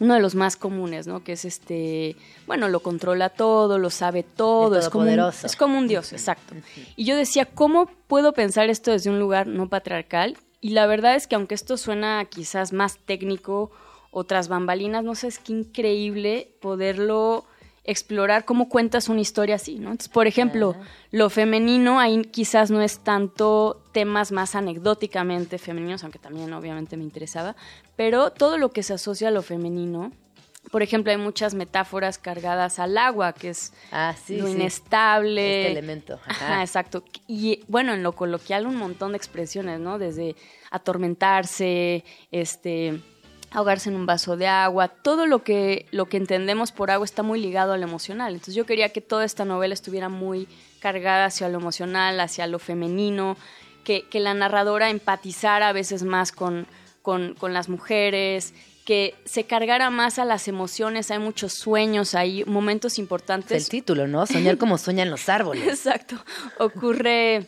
uno de los más comunes, ¿no? Que es este, bueno, lo controla todo, lo sabe todo, Es como, un, es como un dios, exacto. Y yo decía, ¿cómo puedo pensar esto desde un lugar no patriarcal? Y la verdad es que aunque esto suena quizás más técnico, otras bambalinas, no sé, es que increíble poderlo explorar cómo cuentas una historia así, ¿no? Entonces, por ejemplo, lo femenino ahí quizás no es tanto temas más anecdóticamente femeninos, aunque también obviamente me interesaba, pero todo lo que se asocia a lo femenino, por ejemplo, hay muchas metáforas cargadas al agua, que es Ah, sí, lo sí. inestable. Este elemento. Ajá. Ajá, exacto. Y bueno, en lo coloquial un montón de expresiones, ¿no? Desde atormentarse, este ahogarse en un vaso de agua, todo lo que, lo que entendemos por agua está muy ligado a lo emocional. Entonces yo quería que toda esta novela estuviera muy cargada hacia lo emocional, hacia lo femenino, que, que la narradora empatizara a veces más con, con, con las mujeres, que se cargara más a las emociones, hay muchos sueños, hay momentos Es importantes. el título, ¿no? Soñar como sueñan los árboles. Exacto. Ocurre,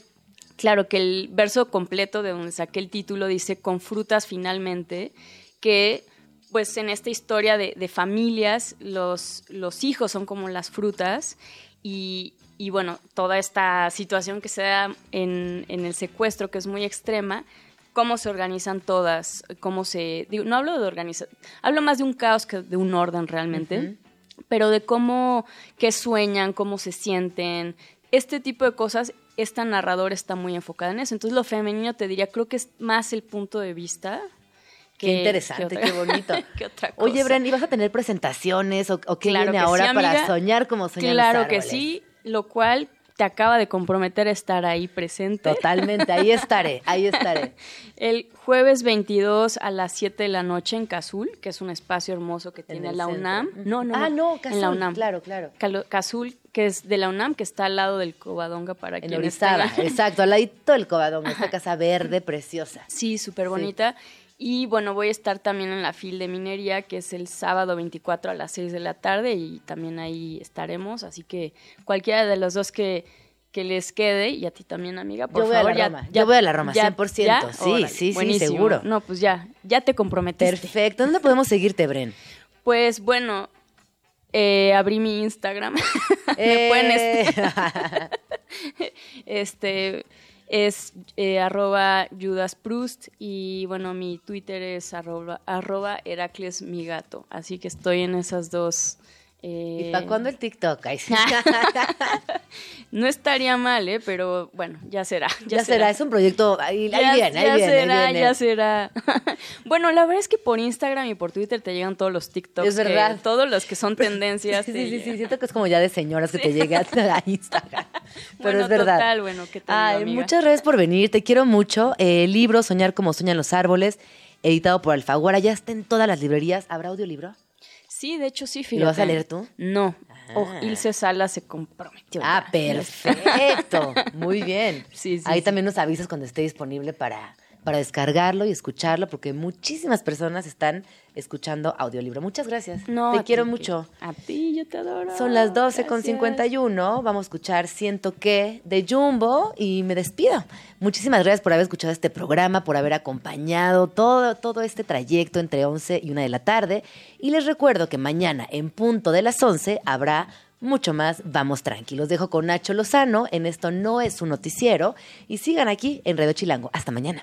claro, que el verso completo de donde saqué el título dice con frutas finalmente, que pues en esta historia de, de familias los, los hijos son como las frutas y, y, bueno, toda esta situación que se da en, en el secuestro que es muy extrema, cómo se organizan todas, cómo se... digo, no hablo de organizar, hablo más de un caos que de un orden realmente pero de cómo, qué sueñan, cómo se sienten, este tipo de cosas, esta narradora está muy enfocada en eso. Entonces lo femenino te diría, creo que es más el punto de vista. Qué interesante, que otra- qué bonito. que otra Oye. Bren, ¿y vas a tener presentaciones o, o qué Claro viene ahora sí, para soñar como sueñan Claro los que sí, lo cual te acaba de comprometer a estar ahí presente. Totalmente, ahí estaré, ahí estaré. El jueves 22 a las 7 de la noche en Cazul, que es un espacio hermoso que tiene la centro. UNAM. No, no, Ah, no, en Cazul, la UNAM. claro, claro. Cazul, que es de la UNAM, que está al lado del Covadonga para En quienes Orizaba, exacto, al ladito del cobadón, esta casa verde preciosa. Sí, súper bonita. Y bueno, voy a estar también en la FIL de minería, que es el sábado 24 a las 6 de la tarde, y también ahí estaremos. Así que cualquiera de los dos que, que les quede, y a ti también, amiga, por Yo voy a favor. la ya- Roma, ya- yo voy a la Roma, ya- 100%. ¿ya? Sí, Órale, sí, sí, seguro. No, pues ya, ya te comprometiste. Perfecto. ¿Dónde podemos seguirte, Bren? Pues bueno, eh, abrí mi Instagram. Eh. Me pueden este- este es eh, arroba Judas Proust y bueno, mi Twitter es arroba, arroba Heracles mi gato. Así que estoy en esas dos, Eh, ¿Y para cuándo el TikTok? No estaría mal, ¿eh? Pero bueno, ya será. ya será, es un proyecto. Ahí, ahí Ya- viene, ahí ya viene, ahí será, viene. ya será. bueno, la verdad es que por Instagram y por Twitter te llegan todos los TikToks. Es verdad. que- todos los que son tendencias. Sí, sí, sí, siento que es como ya de señoras que te llegan a Instagram. Pero Bueno, es verdad. total, bueno, ¿qué te Ay, muchas gracias por venir, te quiero mucho. Eh, el libro Soñar como sueñan los árboles, editado por Alfaguara, ya está en todas las librerías. ¿Habrá audiolibro? Sí, de hecho sí, fíjate. ¿Lo vas a leer tú? No. Ah. Ilse Sala se comprometió. Ah, perfecto. Muy bien. Sí, sí, Ahí sí. también nos avisas cuando esté disponible para, para descargarlo y escucharlo, porque muchísimas personas están escuchando audiolibro. Muchas gracias. No, te ti, quiero mucho. A ti, yo te adoro. Son las 12 con Gracias. 51. Vamos a escuchar Siento que de Jumbo y me despido. Muchísimas gracias por haber escuchado este programa, por haber acompañado todo, todo este trayecto entre 11 y 1 de la tarde. Y les recuerdo que mañana, en punto de las 11, habrá mucho más Vamos Tranquilos. Dejo con Nacho Lozano en Esto No es un Noticiero. Y sigan aquí en Radio Chilango. Hasta mañana.